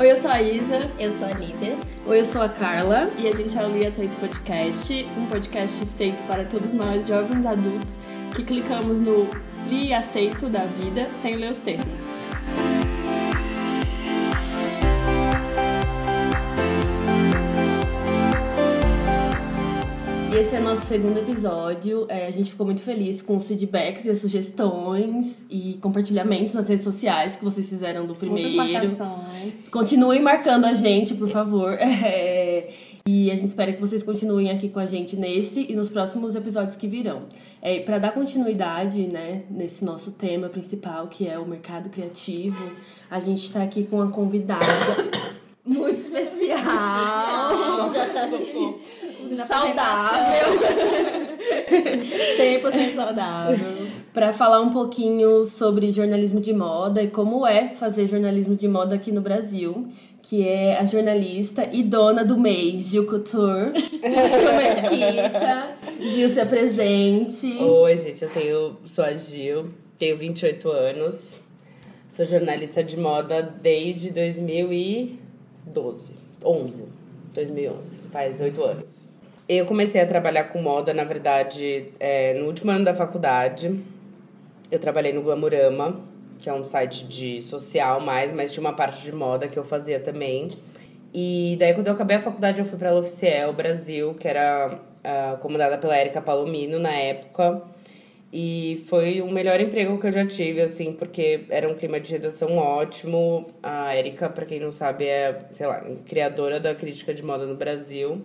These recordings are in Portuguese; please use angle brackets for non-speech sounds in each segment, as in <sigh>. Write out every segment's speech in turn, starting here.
Oi, eu sou a Isa. Eu sou a Lívia. Oi, eu sou a Carla. E a gente é o Li Aceito Podcast, um podcast feito para todos nós, jovens adultos, que clicamos no Li Aceito da vida sem ler os termos. Esse é nosso segundo episódio. É, a gente ficou muito feliz com os feedbacks e as sugestões e compartilhamentos nas redes sociais que vocês fizeram do primeiro. Muitas marcações. Continuem marcando a gente, por favor. <laughs> É, e a gente espera que vocês continuem aqui com a gente nesse e nos próximos episódios que virão. É, Para dar continuidade né, nesse nosso tema principal, que é o mercado criativo, a gente está aqui com uma convidada <coughs> muito especial. <laughs> Já tá assim. Saudável. 100% <laughs> saudável. Para falar um pouquinho sobre jornalismo de moda e como é fazer jornalismo de moda aqui no Brasil, que é a jornalista e dona do mês, Gil Couture, <laughs> Gil Mesquita. Gil, se apresente. Oi, gente, eu tenho, sou a Gil, tenho 28 anos, sou jornalista de moda desde 2012, 11, 2011, faz oito anos. Eu comecei a trabalhar com moda, na verdade, é, no último ano da faculdade. Eu trabalhei no Glamurama, que é um site de social mais, mas tinha uma parte de moda que eu fazia também. E daí, quando eu acabei a faculdade, eu fui pra L'Officiel Brasil, que era uh, comandada pela Erika Palomino na época. E foi o melhor emprego que eu já tive, assim, porque era um clima de redação ótimo. A Erika, pra quem não sabe, é, sei lá, criadora da crítica de moda no Brasil.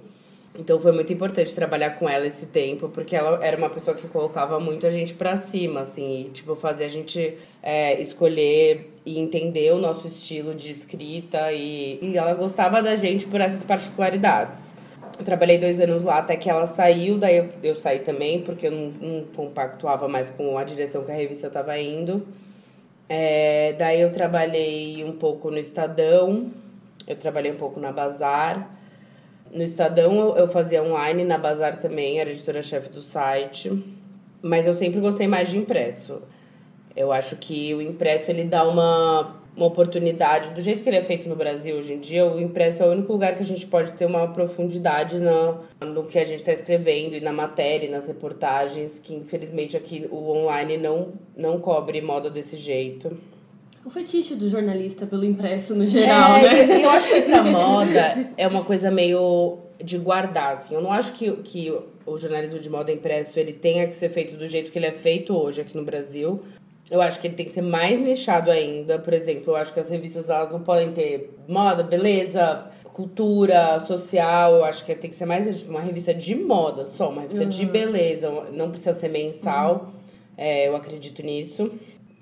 Então foi muito importante trabalhar com ela esse tempo, porque ela era uma pessoa que colocava muito a gente pra cima, assim, e, tipo, fazia a gente é, escolher e entender o nosso estilo de escrita, e, e ela gostava da gente por essas particularidades. Eu trabalhei dois anos lá até que ela saiu, daí eu, eu saí também, porque eu não, não compactuava mais com a direção que a revista estava indo. É, daí eu trabalhei um pouco no Estadão, eu trabalhei um pouco na Bazar. No Estadão eu fazia online, na Bazar também, era editora-chefe do site. Mas eu sempre gostei mais de impresso. Eu acho que o impresso ele dá uma, uma oportunidade, do jeito que ele é feito no Brasil hoje em dia, o impresso é o único lugar que a gente pode ter uma profundidade no, no que a gente está escrevendo e na matéria, e nas reportagens, que infelizmente aqui o online não, não cobre moda desse jeito. O fetiche do jornalista pelo impresso no geral, é, né? Eu acho que pra <laughs> moda é uma coisa meio de guardar, assim. Eu não acho que, que o jornalismo de moda impresso ele tenha que ser feito do jeito que ele é feito hoje aqui no Brasil. Eu acho que ele tem que ser mais nichado ainda. Por exemplo, eu acho que as revistas elas não podem ter moda, beleza, cultura, social. Eu acho que tem que ser mais tipo, uma revista de moda só, uma revista uhum. de beleza. Não precisa ser mensal. Uhum. É, eu acredito nisso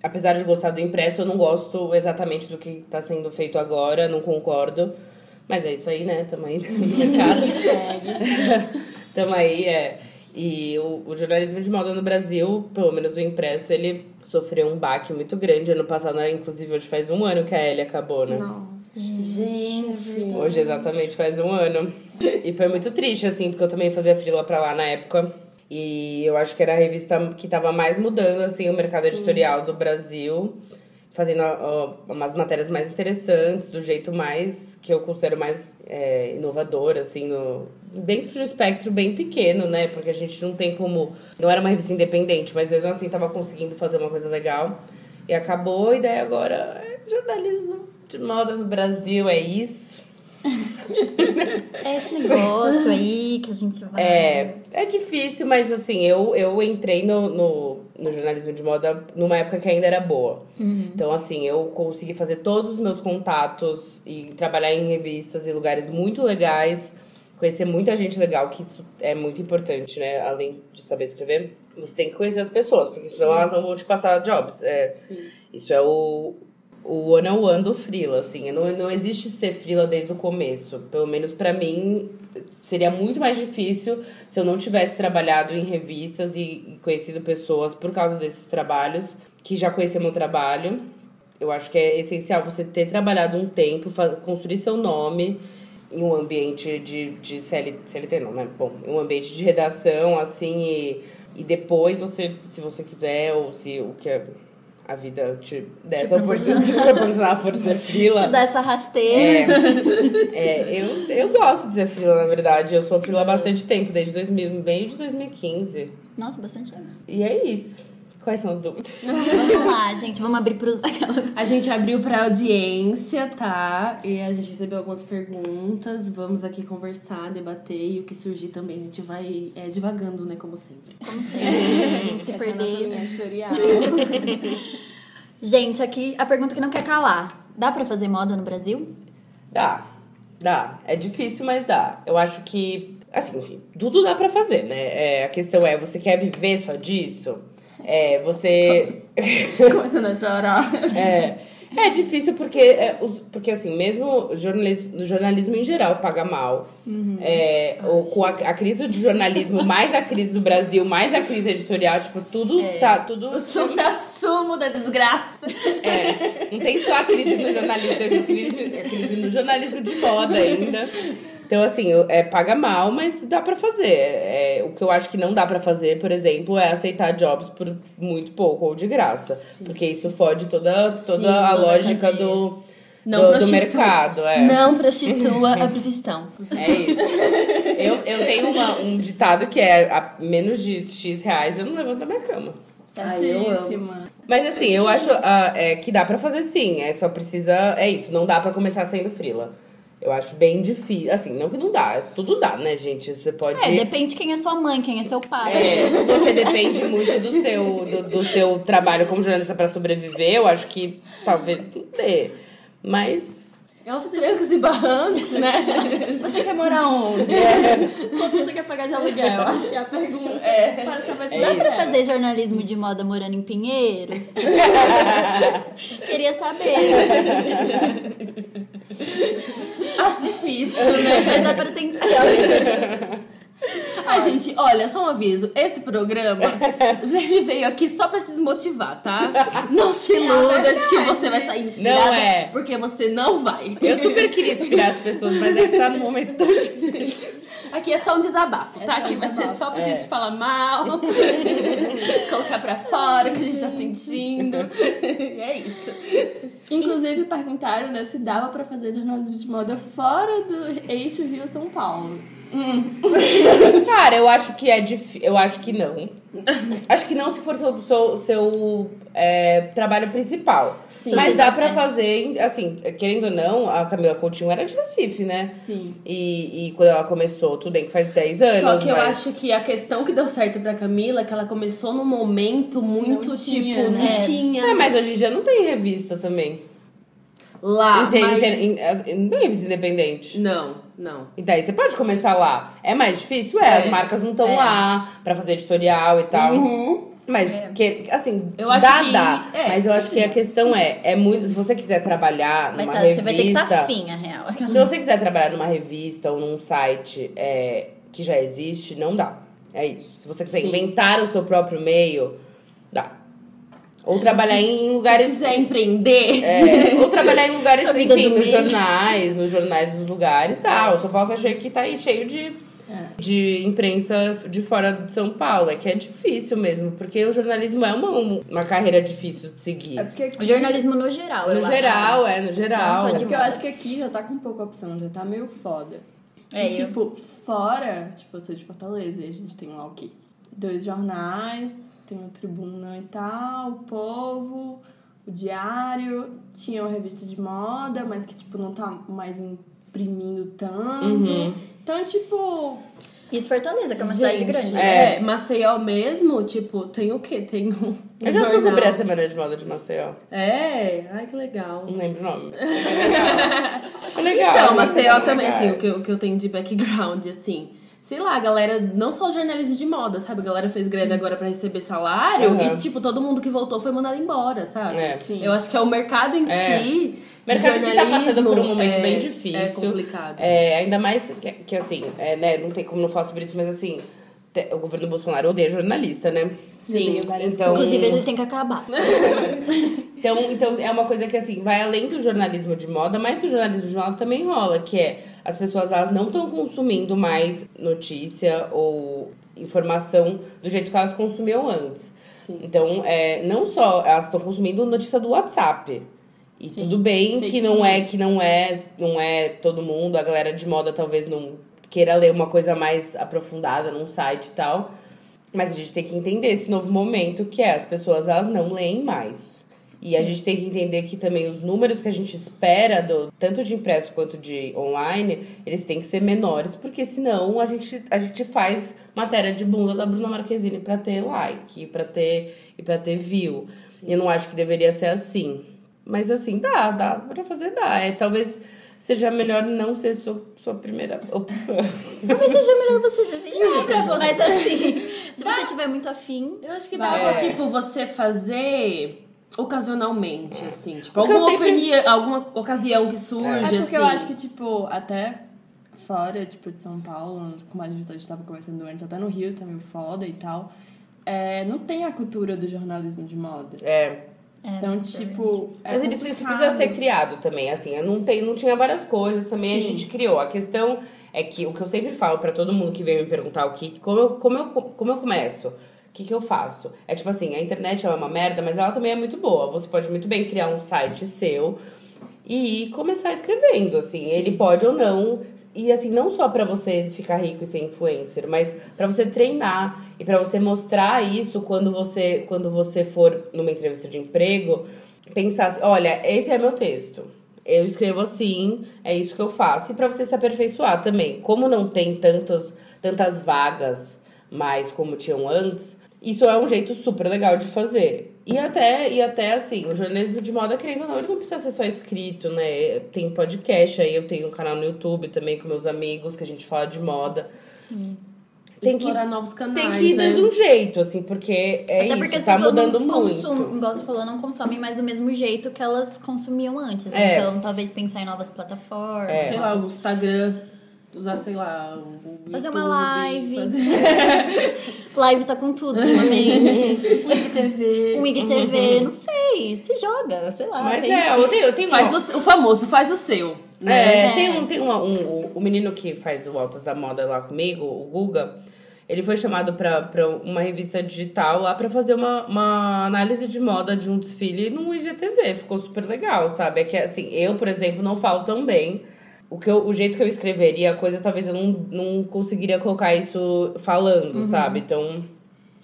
apesar de gostar do impresso, eu não gosto exatamente do que está sendo feito agora, não concordo. Mas é isso aí, né? Tamo aí <laughs> no mercado. Tamo aí, é. E o, o, jornalismo de moda no Brasil, pelo menos o impresso, ele sofreu um baque muito grande. Ano passado, né? inclusive, hoje faz um ano que a Ellie acabou, né? Nossa, gente. Hoje, exatamente, faz um ano. E foi muito triste, assim, porque eu também fazia frila pra lá na época. E eu acho que era a revista que estava mais mudando assim o mercado Sim. editorial do Brasil, fazendo umas matérias mais interessantes, do jeito mais que eu considero mais é, inovador, assim, no, dentro de um espectro bem pequeno, né? Porque a gente não tem como. Não era uma revista independente, mas mesmo assim estava conseguindo fazer uma coisa legal. E acabou, e daí agora é jornalismo de moda no Brasil, é isso. É esse negócio aí que a gente vai. É, é difícil, mas assim, eu, eu entrei no, no, no jornalismo de moda numa época que ainda era boa. Uhum. Então, assim, eu consegui fazer todos os meus contatos e trabalhar em revistas e lugares muito legais, conhecer muita gente legal, que isso é muito importante, né? Além de saber escrever, você tem que conhecer as pessoas, porque senão Sim. elas não vão te passar jobs. É, isso é o, o one on one do frila, assim. Não, não existe ser frila desde o começo. Pelo menos para mim, seria muito mais difícil se eu não tivesse trabalhado em revistas e, conhecido pessoas por causa desses trabalhos, que já conheciam meu trabalho. Eu acho que é essencial você ter trabalhado um tempo, construir seu nome em um ambiente de, de CL, CLT, não, né? Bom, em um ambiente de redação, assim, e, e depois você, se você quiser, ou se o que é a vida te der essa oportunidade <laughs> de proporcionar a força frila. Te dá essa rasteira. É, é, eu, eu gosto de ser frila, na verdade. Eu sou frila há bastante tempo, desde 2000, meio de 2015. Nossa, bastante tempo. E é isso. Quais são as dúvidas? <laughs> Vamos lá, gente. Vamos abrir pros... aquelas- A gente abriu pra audiência, tá? E a gente recebeu algumas perguntas. Vamos aqui conversar, debater. E o que surgir também, a gente vai é, divagando, né? Como sempre. Como sempre, a gente se é linha editorial. <laughs> Gente, aqui a pergunta que não quer calar. Dá pra fazer moda no Brasil? Dá, dá. É difícil, mas dá. Eu acho que, assim, enfim, tudo dá pra fazer, né? É, a questão é, você quer viver só disso? É, você... <laughs> Começando a chorar. É, é difícil porque, é, os- porque assim, mesmo jornalismo, jornalismo em geral paga mal. É, o, com a, a crise do jornalismo, mais a crise do Brasil, mais a crise editorial, tipo, tudo tá, tudo... O supra-sumo da desgraça. É, não tem só a crise no jornalismo, tem a crise, a crise no jornalismo de moda ainda. Então, assim, é, paga mal, mas dá pra fazer. É, o que eu acho que não dá pra fazer, por exemplo, é aceitar jobs por muito pouco ou de graça. Porque isso fode toda, toda Sim, a toda a lógica cadeia. do, Não do, do mercado. É. Não prostitua a profissão. É isso. Eu, eu tenho uma- um ditado que é a menos de X reais eu não levanto da minha cama. Certíssima. Mas assim, eu acho ah, é, que dá pra fazer sim. É só precisa. É isso, não dá pra começar sendo frila. Eu acho bem difícil. Assim, não que não dá. Tudo dá, né, gente? Você pode. É, depende quem é sua mãe, quem é seu pai. É, se você depende muito do seu, do, do seu trabalho como jornalista pra sobreviver, eu acho que talvez não dê. Mas. É os trancos e barrancos, né? Você quer morar onde? Quanto você quer pagar de aluguel? Acho que a pergunta é para saber se Dá pra fazer jornalismo de moda morando em Pinheiros? <laughs> Queria saber. <laughs> Acho difícil, né? Dá pra tentar. <laughs> Ai, gente, olha, só um aviso. Esse programa, <laughs> ele veio aqui só pra desmotivar, tá? Não se iluda de que você vai sair inspirada, Não é. porque você não vai. Eu super queria inspirar as pessoas, mas é que tá num momento tão difícil. <laughs> Aqui é só um desabafo, tá? só um Aqui vai ser só pra É. gente falar mal, <laughs> colocar pra fora o que a gente tá sentindo. E é isso. Inclusive, perguntaram né, se dava pra fazer jornalismo de moda fora do eixo Rio-São Paulo. <laughs> Cara, eu acho que é difícil. Eu acho que não. Acho que não se for seu, seu, seu, é, trabalho principal. Mas dá pra fazer, assim, querendo ou não, a Camila Coutinho era de Recife, né? Sim. E, e quando ela começou, tudo bem que faz 10 anos. Só que eu mas- acho que a questão que deu certo pra Camila é que ela começou num momento muito, Não tinha, tipo, né? não tinha. É, mas hoje em dia não tem revista também. Lá, Ah, mas... as- não tem revista independente. Não, não. E daí você pode começar lá. É mais difícil? É, É. as marcas não estão lá pra fazer editorial e tal. Uhum. Mas, que, assim, Eu acho dá, que- dá. é, mas eu acho que a questão é, é muito. Se você quiser trabalhar Vai numa tá- revista. você vai ter que estar afim, a real. Se você quiser trabalhar numa revista ou num site é, que já existe, não dá. É isso. Se você quiser Sim. inventar o seu próprio meio. Ou trabalhar em lugares. Se quiser empreender, É, ou trabalhar em lugares, <laughs> enfim, do nos meio. jornais, nos jornais dos lugares, tá. O São Paulo achei que tá aí cheio de, de imprensa de fora de São Paulo. É que é difícil mesmo, porque o jornalismo é uma, uma carreira difícil de seguir. É porque aqui, O jornalismo no geral, eu No acho. geral, é, no Não geral. só É porque eu acho que aqui já tá com pouca opção, já tá meio foda. É, e, eu- tipo, fora, tipo, eu sou de Fortaleza e a gente tem lá o quê? Dois jornais, tem o Tribuna e tal, o Povo, o Diário, tinha uma revista de moda, mas que, tipo, não tá mais imprimindo tanto. Uhum. Então, tipo, Isso Fortaleza, que é uma cidade Gente, grande. É, Maceió mesmo, tipo, tem o quê? Tem um, um Eu já fui jornal. cobrir a Semana de Moda de Maceió. É, ai que legal. Não lembro o nome. <laughs> É legal. É legal. Então, é Maceió legal. também, assim, o que, o que eu tenho de background, assim. Sei lá, a galera, não só o jornalismo de moda, sabe? A galera fez greve agora pra receber salário Uhum. e, tipo, todo mundo que voltou foi mandado embora, sabe? É. Sim. Eu acho que é o mercado em É. si. O mercado em si tá passando por um momento é- bem difícil. É complicado. É, ainda mais que, que, assim, é, né, não tem como não falar sobre isso, mas assim, o governo Bolsonaro odeia jornalista, né? Sim. Então, Inclusive, eles têm que <laughs> acabar. Então, então é uma coisa que assim, vai além do jornalismo de moda, mas que o jornalismo de moda também rola, que é as pessoas elas não estão consumindo mais notícia ou informação do jeito que elas consumiam antes. Sim. Então, é, não só elas estão consumindo notícia do WhatsApp. E Sim. tudo bem Fake que não é que não é, não é todo mundo, a galera de moda talvez não queira ler uma coisa mais aprofundada num site e tal. Mas a gente tem que entender esse novo momento que é as pessoas elas não leem mais. E a gente tem que entender que também os números que a gente espera, do, tanto de impresso quanto de online, eles têm que ser menores, porque senão a gente, a gente faz matéria de bunda da Bruna Marquezine pra ter like, pra ter, e pra ter view. E eu não acho que deveria ser assim. Mas assim, dá, dá pra fazer, dá. É, talvez seja melhor não ser sua, sua primeira opção. <laughs> Talvez seja melhor você desistir. pra você. Mas assim, se você tiver muito afim. Eu acho que dá Vai. pra, tipo, você fazer ocasionalmente, assim. Tipo, Porque eu alguma sempre- opinião, alguma ocasião que surge, É porque assim. eu acho que, tipo, até fora, tipo, de São Paulo, como a gente estava conversando antes, até no Rio tá meio foda e tal, é, não tem a cultura do jornalismo de moda. É. É, Então, tipo. É Mas isso, isso precisa ser criado também, assim. Eu não, tem, não tinha várias coisas também, a Sim. gente criou. A questão é que o que eu sempre falo pra todo mundo que vem me perguntar o que, como eu, como eu, como eu começo, o que, que eu faço? É tipo assim, a internet ela é uma merda, mas ela também é muito boa. Você pode muito bem criar um site seu e começar escrevendo, assim. Ele pode ou não. E assim, não só pra você ficar rico e ser influencer, mas pra você treinar e pra você mostrar isso quando você quando você for numa entrevista de emprego, pensar assim, olha, esse é meu texto. Eu escrevo assim, é isso que eu faço. E pra você se aperfeiçoar também. Como não tem tantos, tantas vagas mais como tinham antes, isso é um jeito super legal de fazer. E até, e até assim, o jornalismo de moda, querendo ou não, ele não precisa ser só escrito, né? Tem podcast aí, eu tenho um canal no YouTube também com meus amigos, que a gente fala de moda. Sim. Tem que, explorar novos canais, tem que ir né? dando um jeito, assim, porque é Até isso, porque as tá pessoas mudando não muito. consumem, igual você falou, não consomem mais do mesmo jeito que elas consumiam antes. É. Então, talvez pensar em novas plataformas. É. Sei lá, o Instagram, usar, sei lá, o Fazer YouTube, uma live. fazer- <laughs> Live tá com tudo ultimamente. TV. <laughs> um IGTV, não sei. Se joga, sei lá. Mas tem- é, eu tenho, eu tenho Faz o, o famoso, faz o seu. Né? É, É. tem um, tem uma, um, o- menino que faz o Altas da Moda lá comigo, o Guga, ele foi chamado pra, pra uma revista digital lá pra fazer uma, uma análise de moda de um desfile no IGTV. Ficou super legal, sabe? É que assim, eu, por exemplo, não falo tão bem. O, que eu, o jeito que eu escreveria a coisa, talvez eu não, não conseguiria colocar isso falando, sabe? Então.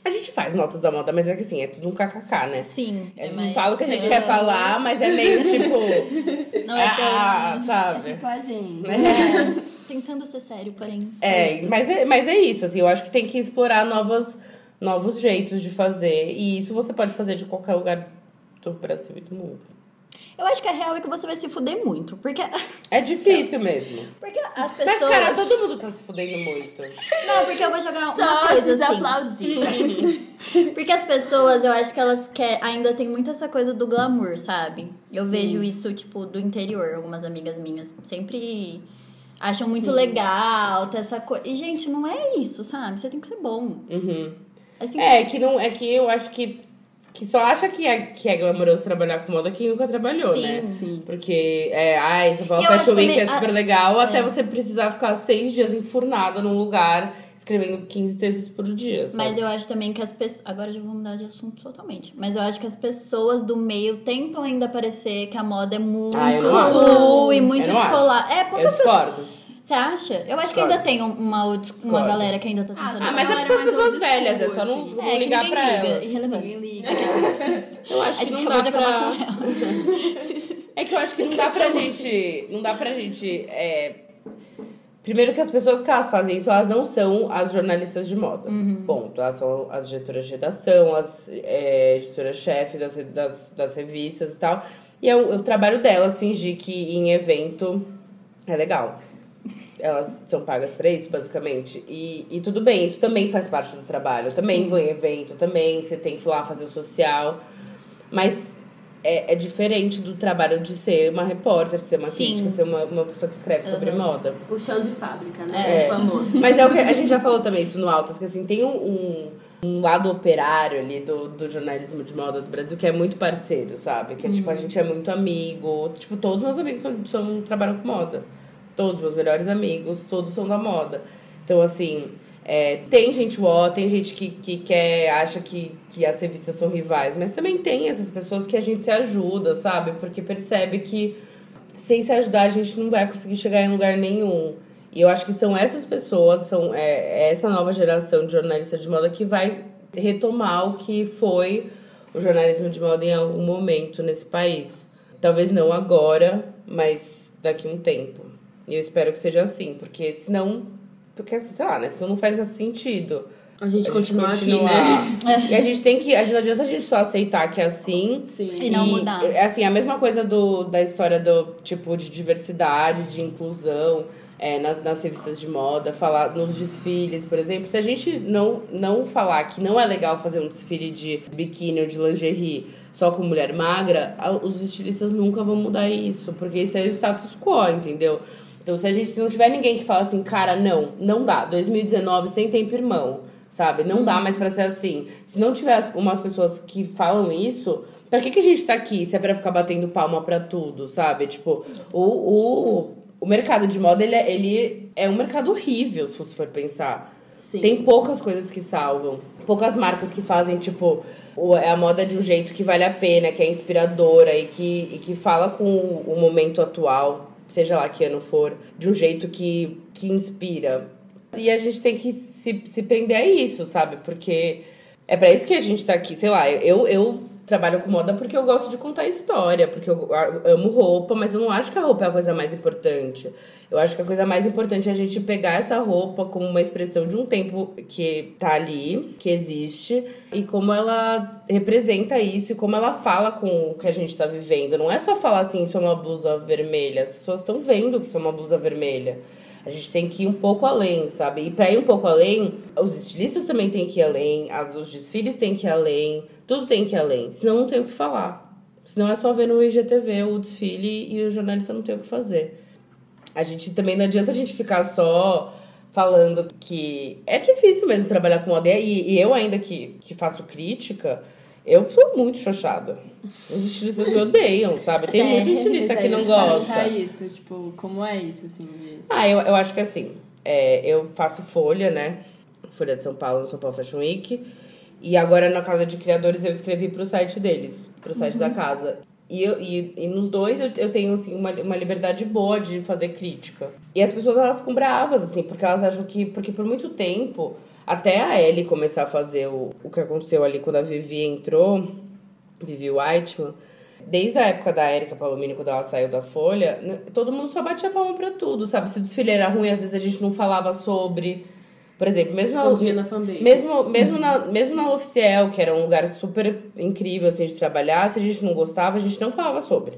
A gente faz notas da moda, mas é que assim, é tudo um kkk, né? Sim. A gente mas- fala o que a gente quer falar, mas é meio tipo. <laughs> Não é tão... ah, É sabe? tipo a gente. É, tentando ser sério, porém. É, mas é, mas é isso, assim, eu acho que tem que explorar novos, novos jeitos de fazer. E isso você pode fazer de qualquer lugar do Brasil e do mundo. Eu acho que a real é que você vai se fuder muito. Porque, <laughs> É difícil mesmo. porque as Mas, pessoas. cara, todo mundo tá se fudendo muito. Não, porque eu vou jogar uma Só coisa se assim. aplaudir. <laughs> Porque as pessoas, eu acho que elas quer, ainda tem muito essa coisa do glamour, sabe? Eu vejo isso, tipo, do interior. Algumas amigas minhas sempre acham muito legal ter essa coisa. E, gente, não é isso, sabe? Você tem que ser bom. Uhum. Assim, É, que não. É que eu acho que. Que só acha que é, que é glamouroso trabalhar com moda quem nunca trabalhou, Sim. né? Sim. Porque, é, ai, São Paulo Fashion Week é super a- legal, até é. você precisar ficar seis dias enfurnada num lugar escrevendo 15 textos por dia, sabe? Mas eu acho também que as pessoas. Agora já vou mudar de assunto totalmente. Mas eu acho que as pessoas do meio tentam ainda parecer que a moda é muito Ah, acho. cool e muito descolar. É, Eu poucas pessoas. Você acha? Eu acho que ainda tem um- uma, uma galera que ainda tá tentando. Ah, mas é Não, porque era as pessoas velhas, é só não, assim. não É, que ligar ninguém pra liga, elas. irrelevante. Liga. <laughs> Eu acho A que gente não dá de pra... ela. <laughs> É que eu acho que não dá pra gente. Não dá pra gente. é, Primeiro que as pessoas que elas fazem isso, elas não são as jornalistas de moda. Uhum. Ponto. Elas são as diretoras de redação, as é, editoras-chefe das, das, das revistas e tal. E é o, o trabalho delas fingir que em evento é legal. Elas são pagas pra isso, basicamente. E, e tudo bem, isso também faz parte do trabalho. Também vou em evento, também você tem que ir lá fazer o social. Mas é, é diferente do trabalho de ser uma repórter, ser uma Sim. crítica, ser uma, uma pessoa que escreve sobre moda. O chão de fábrica, né? É. O famoso. <laughs> Mas é o que a gente já falou também isso no Altas, que assim, tem um, um, um lado operário ali do, do jornalismo de moda do Brasil que é muito parceiro, sabe? Que é tipo, a gente é muito amigo. Tipo, todos meus amigos são, são, trabalham com moda. Todos meus melhores amigos, todos são da moda. Então, assim, É, tem gente ó, tem gente que, que quer, acha que, que as revistas são rivais, mas também tem essas pessoas que a gente se ajuda, sabe? Porque percebe que sem se ajudar a gente não vai conseguir chegar em lugar nenhum. E eu acho que são essas pessoas, são é, é essa nova geração de jornalistas de moda que vai retomar o que foi o jornalismo de moda em algum momento nesse país. Talvez não agora, mas daqui a um tempo. E eu espero que seja assim, porque senão porque, sei lá, né? Senão não faz sentido. A gente, a continuar aqui, né? E a gente tem que. A gente, não adianta a gente só aceitar que é assim. Sim. E, e não mudar. É assim, a mesma coisa do, da história do tipo de diversidade, de inclusão. É, nas, nas revistas de moda, falar nos desfiles, por exemplo. Se a gente não, não falar que não é legal fazer um desfile de biquíni ou de lingerie só com mulher magra, os estilistas nunca vão mudar isso, porque isso é o status quo, entendeu? Então, se a gente se não tiver ninguém que fala assim, cara, não, não dá. 2019 sem tempo irmão, sabe? Não dá mais para ser assim. Se não tiver umas pessoas que falam isso, pra que, que a gente tá aqui se é pra ficar batendo palma pra tudo, sabe? Tipo, o, o, o mercado de moda, ele é, ele é um mercado horrível, se você for pensar. Sim. Tem poucas coisas que salvam. Poucas marcas que fazem, tipo, é a moda de um jeito que vale a pena, que é inspiradora e que, e que fala com o momento atual seja lá que ano for, de um jeito que, que inspira. E a gente tem que se, se prender a isso, sabe? Porque é para isso que a gente tá aqui. Sei lá, eu, eu trabalho com moda porque eu gosto de contar história, porque eu amo roupa, mas eu não acho que a roupa é a coisa mais importante. Eu acho que a coisa mais importante é a gente pegar essa roupa como uma expressão de um tempo que tá ali, que existe, e como ela representa isso e como ela fala com o que a gente tá vivendo. Não é só falar assim, isso é uma blusa vermelha. As pessoas estão vendo que isso é uma blusa vermelha. A gente tem que ir um pouco além, sabe? E para ir um pouco além, os estilistas também têm que ir além, as, os desfiles têm que ir além, tudo tem que ir além. Senão não tem o que falar. Senão é só ver no IGTV o desfile e o jornalista não tem o que fazer. A gente também não adianta a gente ficar só falando que é difícil mesmo trabalhar com moda. E, e eu ainda que, que faço crítica, eu sou muito xoxada. Os estilistas me odeiam, sabe? Tem muito estilista que não gosta. isso, tipo, como é isso, assim, de... Ah, eu, eu acho que assim, é, eu faço folha, né? Folha de São Paulo, no São Paulo Fashion Week. E agora na Casa de Criadores eu escrevi pro site deles, pro site uhum. da casa. E, eu, e, e nos dois eu, eu tenho, assim, uma, uma liberdade boa de fazer crítica. E as pessoas, elas ficam bravas, assim, porque elas acham que... Porque por muito tempo até a Ellie começar a fazer o, o que aconteceu ali quando a Vivi entrou, Vivi Whiteman, desde a época da Erika Palomini, quando ela saiu da Folha, todo mundo só batia palma pra tudo, sabe? Se o desfile era ruim, às vezes a gente não falava sobre. Por exemplo, mesmo na, na fanbase. Mesmo, mesmo, na, mesmo na Oficial, que era um lugar super incrível assim, de trabalhar, se a gente não gostava, a gente não falava sobre.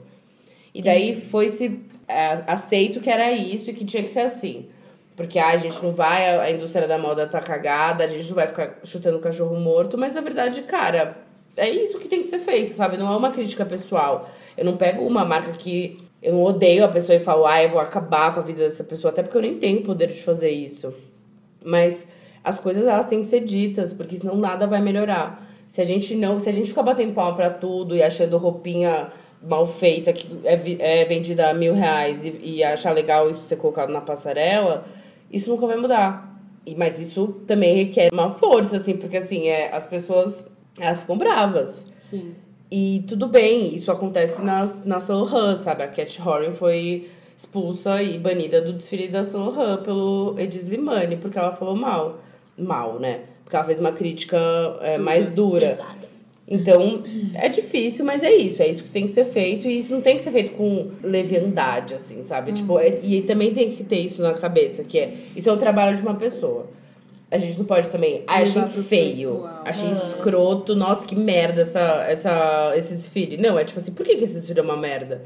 E daí foi se é, aceito que era isso e que tinha que ser assim. Porque ah, a gente não vai, a indústria da moda tá cagada, a gente não vai ficar chutando cachorro morto, mas na verdade, cara, é isso que tem que ser feito, sabe? Não é uma crítica pessoal. Eu não pego uma marca que eu não odeio a pessoa e falo, ah, eu vou acabar com a vida dessa pessoa, até porque eu nem tenho poder de fazer isso. Mas as coisas elas têm que ser ditas, porque senão nada vai melhorar. Se a gente não, se a gente ficar batendo palma para tudo e achando roupinha mal feita que é, é vendida a mil reais e, e achar legal isso ser colocado na passarela, isso nunca vai mudar. E, mas isso também requer uma força, assim, porque assim, é, as pessoas elas ficam bravas. Sim. E tudo bem, isso acontece na, na Solohan, sabe? A Cat Horan foi expulsa e banida do desfile da Solohan pelo Edis Limani, porque ela falou mal. Mal, né? Porque ela fez uma crítica é, mais dura. Pesada. Então, é difícil, mas é isso. É isso que tem que ser feito. E isso não tem que ser feito com leviandade, assim, sabe? Uhum. Tipo, é, e também tem que ter isso na cabeça, que é... Isso é o trabalho de uma pessoa. A gente não pode também... Ah, achei feio. Pessoal. Achei escroto. Nossa, que merda essa, essa, esse desfile. Não, é tipo assim, por que, que esse desfile é uma merda?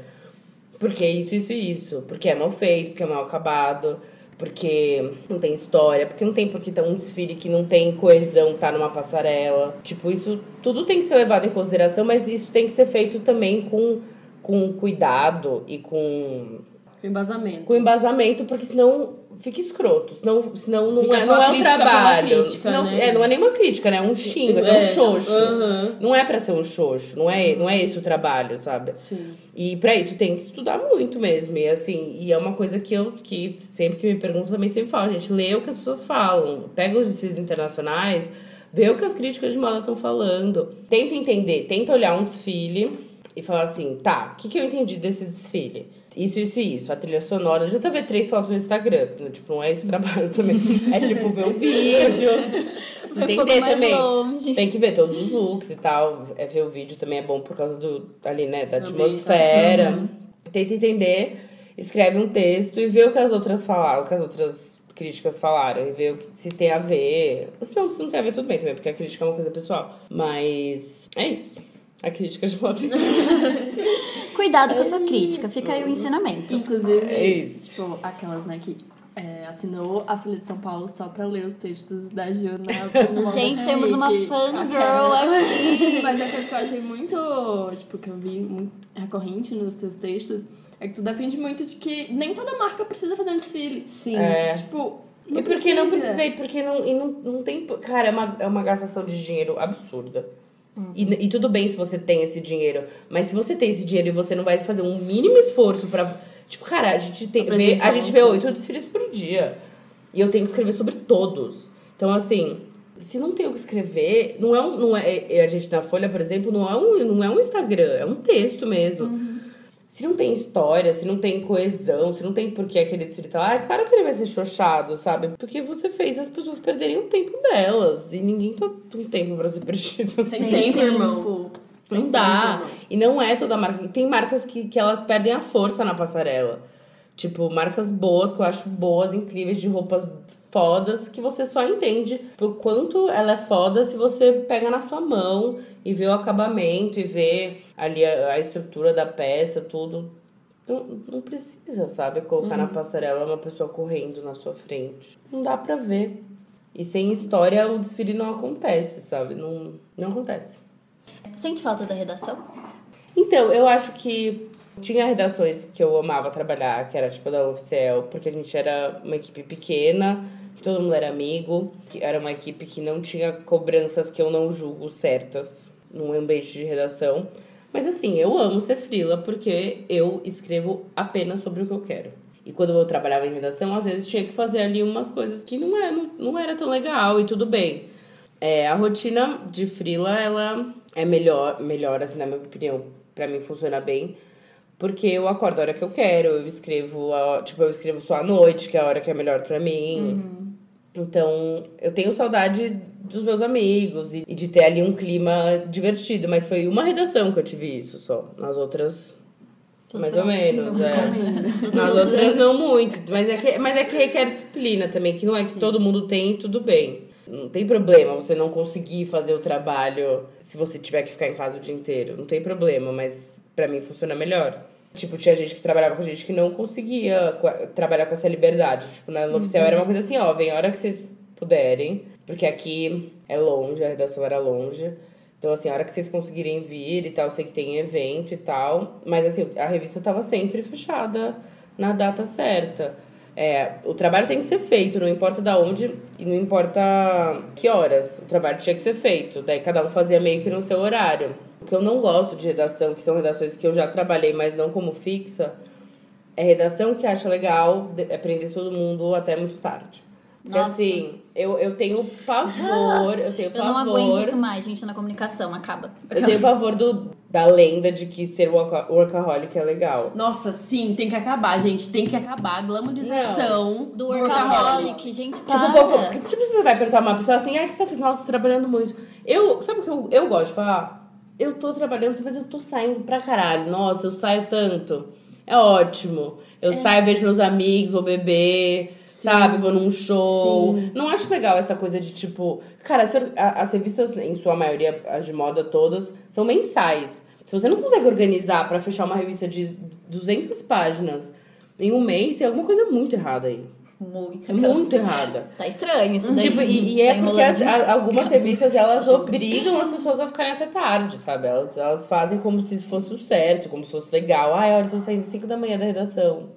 Porque isso, isso e isso. Porque é mal feito, porque é mal acabado porque não tem história, porque não tem porque ter um desfile que não tem coesão, tá numa passarela. Tipo, isso tudo tem que ser levado em consideração, mas isso tem que ser feito também com, com cuidado e com Com embasamento. com embasamento, porque senão fica escroto. Senão, senão não, Fica é, não a é um trabalho. crítica, Senão- né? é, não é nem uma crítica, né? É um xingo, é, É, um xoxo. aham. Não é pra ser um xoxo, não é, não é esse o trabalho, sabe? Sim. E pra isso tem que estudar muito mesmo. E assim, e é uma coisa que eu que sempre que me perguntam também sempre falo, gente, lê o que as pessoas falam, pega os desfiles internacionais, vê o que as críticas de moda estão falando. Tenta entender, tenta olhar um desfile e falar assim, tá, o que, que eu entendi desse desfile? Isso, isso e isso. A trilha sonora. Já ver três fotos no Instagram. Tipo, não é esse o trabalho <laughs> também. É tipo ver o vídeo. <laughs> Vai entender também. longe. Tem que ver todos os looks e tal. É ver o vídeo também é bom por causa do ali, né, da atmosfera. né? Tenta entender, escreve um texto e vê o que as outras falaram, o que as outras críticas falaram e vê o que se tem a ver. Se não, se não tem a ver, tudo bem também, porque a crítica é uma coisa pessoal. Mas é isso. A crítica de moda. <laughs> Cuidado com a sua crítica, fica aí o ensinamento. Inclusive, É tipo, aquelas, né, que é, assinou a Folha de São Paulo só pra ler os textos da Gil na na Gente, temos uma fangirl <laughs> aqui. Mas a coisa que eu achei muito, tipo, que eu vi muito recorrente nos teus textos é que tu defende muito de que nem toda marca precisa fazer um desfile. Sim. É. Tipo, não e porque não precisa. precisei, porque não, e não, não tem. Cara, é uma, é uma gastação de dinheiro absurda. E, e tudo bem se você tem esse dinheiro, mas se você tem esse dinheiro e você não vai fazer um mínimo esforço pra. Tipo, cara, a gente tem. Vê, a gente vê oito desfiles por dia. E eu tenho que escrever sobre todos. Então, assim, se não tem o que escrever, não é um. Não é, a gente na Folha, por exemplo, não é um, não é um Instagram, é um texto mesmo. Se não tem história, se não tem coesão, se não tem porquê aquele desfile tá lá, é claro que ele vai ser xoxado, sabe? Porque você fez as pessoas perderem o tempo delas. E ninguém tá com tempo pra ser <laughs> perdido assim. Sem tempo, irmão. Não dá. E não é toda marca. Tem marcas que, que elas perdem a força na passarela. Tipo, marcas boas, que eu acho boas, incríveis, de roupas fodas, que você só entende por quanto ela é foda se você pega na sua mão e vê o acabamento e vê ali a, a estrutura da peça, tudo. Não, não precisa, sabe? Colocar na passarela uma pessoa correndo na sua frente. Não dá pra ver. E sem história o desfile não acontece, sabe? Não, não acontece. Sente falta da redação? Então, eu acho que tinha redações que eu amava trabalhar, que era tipo da Oficial, porque a gente era uma equipe pequena, que todo mundo era amigo, que era uma equipe que não tinha cobranças que eu não julgo certas num ambiente de redação. Mas assim, eu amo ser frila porque eu escrevo apenas sobre o que eu quero. E quando eu trabalhava em redação, às vezes tinha que fazer ali umas coisas que não, é, não, não era tão legal e tudo bem. É, a rotina de frila, ela é melhor, melhor assim, na minha opinião, pra mim funciona bem. Porque eu acordo a hora que eu quero, eu escrevo, a, tipo, eu escrevo só à noite, que é a hora que é melhor pra mim. Então, eu tenho saudade dos meus amigos e e de ter ali um clima divertido, mas foi uma redação que eu tive isso só. Nas outras, mais ou menos, é. Nas outras não muito, mas é, que, mas é que requer disciplina também, que não é que todo mundo tem e tudo bem. Não tem problema você não conseguir fazer o trabalho se você tiver que ficar em casa o dia inteiro. Não tem problema, mas pra mim funciona melhor. Tipo, tinha gente que trabalhava com gente que não conseguia co- trabalhar com essa liberdade. Tipo, na no oficial era uma coisa assim, ó, vem a hora que vocês puderem, porque aqui é longe, a redação era longe. Então, assim, a hora que vocês conseguirem vir e tal, sei que tem evento e tal. Mas, assim, a revista tava sempre fechada na data certa. É, o trabalho tem que ser feito, não importa da onde e não importa que horas. O trabalho tinha que ser feito. Daí cada um fazia meio que no seu horário. O que eu não gosto de redação, que são redações que eu já trabalhei, mas não como fixa, é redação que acha legal de- é todo mundo até muito tarde. Porque Nossa. assim, eu, eu tenho pavor, eu tenho Eu pavor. não aguento isso mais, gente, na comunicação. Acaba. Eu tenho pavor do, da lenda de que ser worka- workaholic é legal. Nossa, sim, tem que acabar, gente. Tem que acabar a glamorização Do workaholic, gente, Tipo, para. povo, tipo, você vai perguntar uma pessoa assim, ah, que você fez? Nossa, tô trabalhando muito. Eu, sabe o que eu, eu gosto de falar? Eu tô trabalhando, mas eu tô saindo pra caralho. Nossa, eu saio tanto. É ótimo. Eu saio, vejo meus amigos, vou beber, sabe? Vou num show. Não acho legal essa coisa de tipo. Cara, as revistas, em sua maioria, as de moda todas, são mensais. Se você não consegue organizar pra fechar uma revista de 200 páginas em um mês, tem alguma coisa muito errada aí. Muito. Muito errada. Tá estranho isso daí. Tipo, e, e é Tá porque as- a- algumas revistas elas obrigam as pessoas a ficarem até tarde, sabe? Elas, elas fazem como se isso fosse o certo, como se fosse legal. Ai, olha, estou saindo 5 da manhã da redação.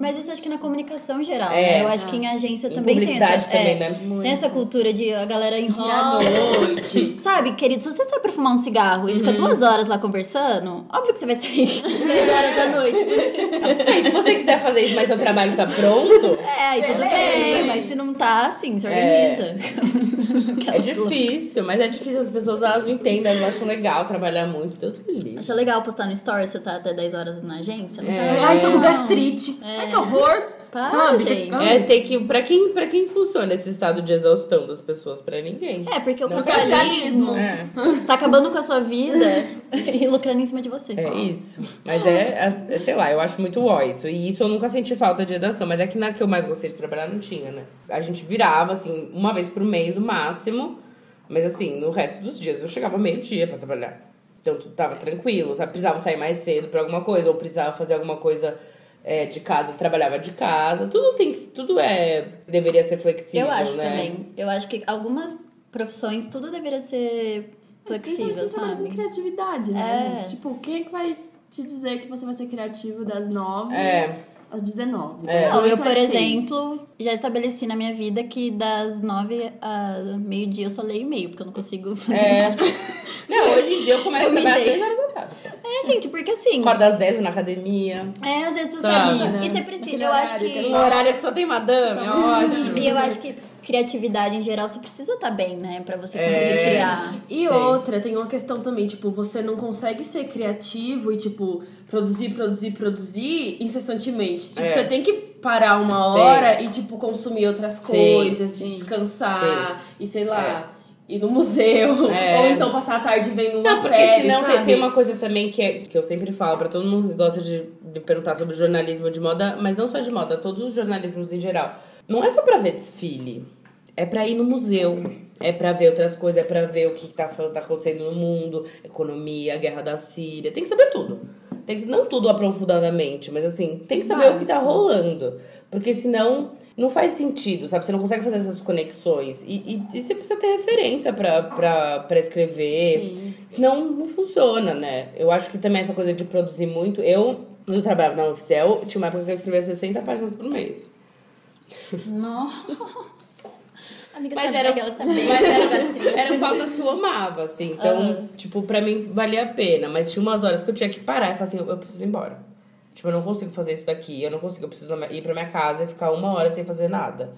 Mas isso acho que na comunicação geral, É. né? Eu acho que em agência Em também tem publicidade essa, também, é, né? Tem essa cultura de a galera enrola À noite. Sabe, querido, se você sai pra fumar um cigarro e fica Uhum. duas horas lá conversando, óbvio que você vai sair <laughs> 10 horas da noite. Aí, se você quiser fazer isso, mas seu trabalho tá pronto, É, aí tudo bem, mas se não tá, assim, se organiza. é difícil. Mas é difícil, as pessoas elas não entendem, elas acham legal trabalhar muito. Deus me livre. Acha legal postar no story, você tá até 10 horas na agência? Não É. tá? Ai, tô com gastrite. Ai, que horror. Para, Sabe? gente. É ter que. Pra quem, pra quem funciona esse estado de exaustão das pessoas? Pra ninguém. É, porque o Não. capitalismo É. tá acabando com a sua vida e lucrando em cima de você. É isso. Mas é, é, sei lá, eu acho muito ó isso. E isso eu nunca senti falta de redação. Mas é que na que eu mais gostei de trabalhar não tinha, né? A gente virava, assim, uma vez por mês no máximo. Mas assim, no resto dos dias eu chegava meio-dia pra trabalhar. Então tudo tava tranquilo, sabe? Precisava sair mais cedo pra alguma coisa, ou precisava fazer alguma coisa é, de casa, trabalhava de casa. Tudo tem que. Tudo é. Deveria ser flexível. Eu acho né? também. Eu acho que algumas profissões tudo deveria ser flexível, Principalmente trabalhando com sabe? criatividade, né, É. Tipo, quem é que vai te dizer que você vai ser criativo das nove É. às 19? É. Não, eu, por exemplo, já estabeleci na minha vida que das nove a meio-dia eu só leio e-mail, porque eu não consigo <laughs> fazer É. nada. Não, hoje em dia eu começo Eu a me trabalhar às dei. 6 horas da tarde. É, gente, porque assim. Acordo às 10 vou na academia. É, às vezes você Sabe? sabe. E você precisa. Aquele Eu acho que que. é Um horário que só tem madame, é ótimo. E eu acho que criatividade em geral você precisa estar bem, né? Pra você conseguir É. criar. E Sim. outra, tem uma questão também, tipo, você não consegue ser criativo e, tipo, produzir, produzir, produzir incessantemente. Tipo, É. você tem que parar uma Sim. hora e, tipo, consumir outras Sim, coisas, sim. descansar e, sei lá, ir no museu. <laughs> É. Ou então passar a tarde vendo uma Não, porque série, senão sabe? tem, tem uma coisa também que, é, que eu sempre falo pra todo mundo que gosta de, de perguntar sobre jornalismo de moda, mas não só de moda, todos os jornalismos em geral. Não é só pra ver desfile, é pra ir no museu, é pra ver outras coisas, é pra ver o que tá, tá acontecendo no mundo, economia, guerra da Síria, tem que saber tudo. Tem que, não tudo aprofundadamente, mas assim, tem que saber o que tá rolando. Porque senão não faz sentido, sabe? Você não consegue fazer essas conexões. E, e, e você precisa ter referência pra, pra, pra escrever. Senão não funciona, né? Eu acho que também essa coisa de produzir muito. Eu, quando eu trabalhava na Oficial, tinha uma época que eu escrevia 60 páginas por mês. Nossa. <laughs> Amiga, Mas era, mas era, <laughs> eram pautas que eu amava, assim. Então, Aham. tipo, pra mim valia a pena. Mas tinha umas horas que eu tinha que parar e falar assim, eu, eu preciso ir embora. Tipo, eu não consigo fazer isso daqui, eu não consigo, eu preciso ir pra minha casa e ficar uma hora sem fazer nada.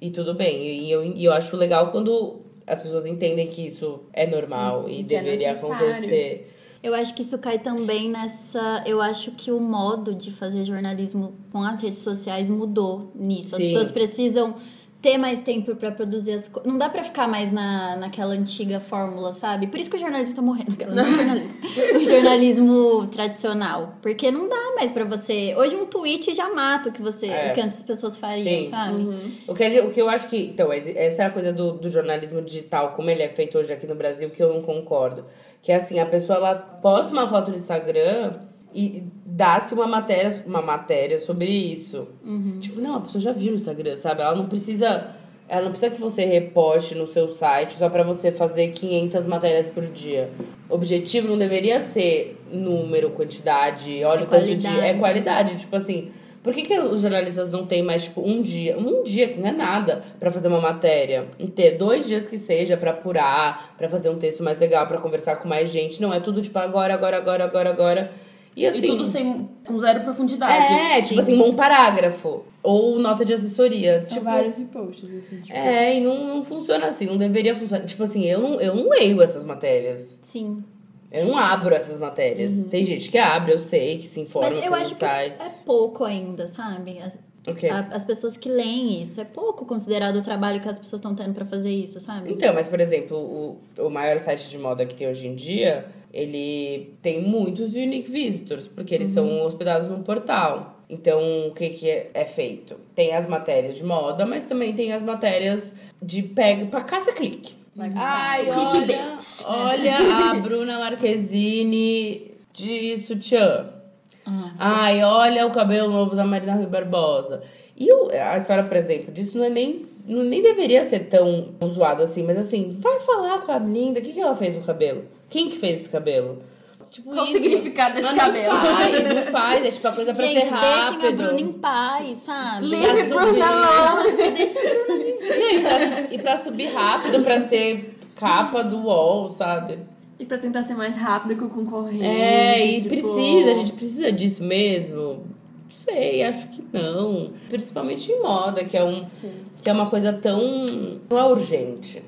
E tudo bem. E eu, e eu acho legal quando as pessoas entendem que isso é normal e Que é deveria necessário. acontecer. Eu acho que isso cai também nessa. Eu acho que o modo de fazer jornalismo com as redes sociais mudou nisso. As Sim. pessoas precisam ter mais tempo pra produzir as coisas. Não dá pra ficar mais na, naquela antiga fórmula, sabe? Por isso que o jornalismo tá morrendo. aquela- <laughs> Não, o jornalismo. o jornalismo tradicional. Porque não dá mais pra você. Hoje um tweet já mata o que você. É. O que antes as pessoas fariam, Sim. sabe? O que, o que eu acho que. Então, essa é a coisa do, do jornalismo digital, como ele é feito hoje aqui no Brasil, que eu não concordo. Que é assim, a pessoa ela posta uma foto no Instagram e dá-se uma matéria, uma matéria sobre isso. Tipo, não, a pessoa já viu no Instagram, sabe? Ela não precisa. Ela não precisa que você reposte no seu site só pra você fazer 500 matérias por dia. O objetivo não deveria ser número, quantidade, olha É o tanto de. É qualidade. Tipo assim, por que, que os jornalistas não têm mais, tipo, um dia, um dia que não é nada pra fazer uma matéria? Ter dois dias que seja pra apurar, pra fazer um texto mais legal, pra conversar com mais gente. Não, é tudo tipo agora, agora, agora, agora, agora. E assim. E tudo sem, com zero profundidade. É, tipo assim, um parágrafo. Ou nota de assessoria. São tipo, vários reposts, assim, tipo... é, e não, não funciona assim, não deveria funcionar. Tipo assim, eu não, eu não leio essas matérias. Sim. Eu não abro essas matérias. Tem gente que abre, eu sei, que se informa Mas eu acho que sites. é pouco ainda, sabe? As, O quê? a- as pessoas que leem isso. É pouco considerado o trabalho que as pessoas estão tendo pra fazer isso, sabe? Então, mas por exemplo, o, o maior site de moda que tem hoje em dia, ele tem muitos unique visitors, porque eles são hospedados no portal. Então, o que, que é, é feito? Tem as matérias de moda, mas também tem as matérias de pega pra caça-clique. Ai, olha, olha a Bruna Marquezine de sutiã. Ai, olha o cabelo novo da Marina Rui Barbosa. E o- a história, por exemplo, disso não é nem. Não, nem deveria ser tão zoado assim, mas assim, vai falar com a linda, o que, que ela fez no cabelo? Quem que fez esse cabelo? tipo Qual o isso. significado desse Mas cabelo? Não faz, não faz. É tipo a coisa pra Gente, ser rápido. deixem a Bruna em paz, sabe? Leave Bruna alone. <laughs> Deixa a Bruna em paz. E pra, e pra subir rápido, pra ser capa do UOL, sabe? E pra tentar ser mais rápido que o concorrente. É, e tipo- precisa, a gente precisa disso mesmo. Não sei, acho que não. Principalmente em moda, que é, um, Sim. que é uma coisa tão. não é urgente.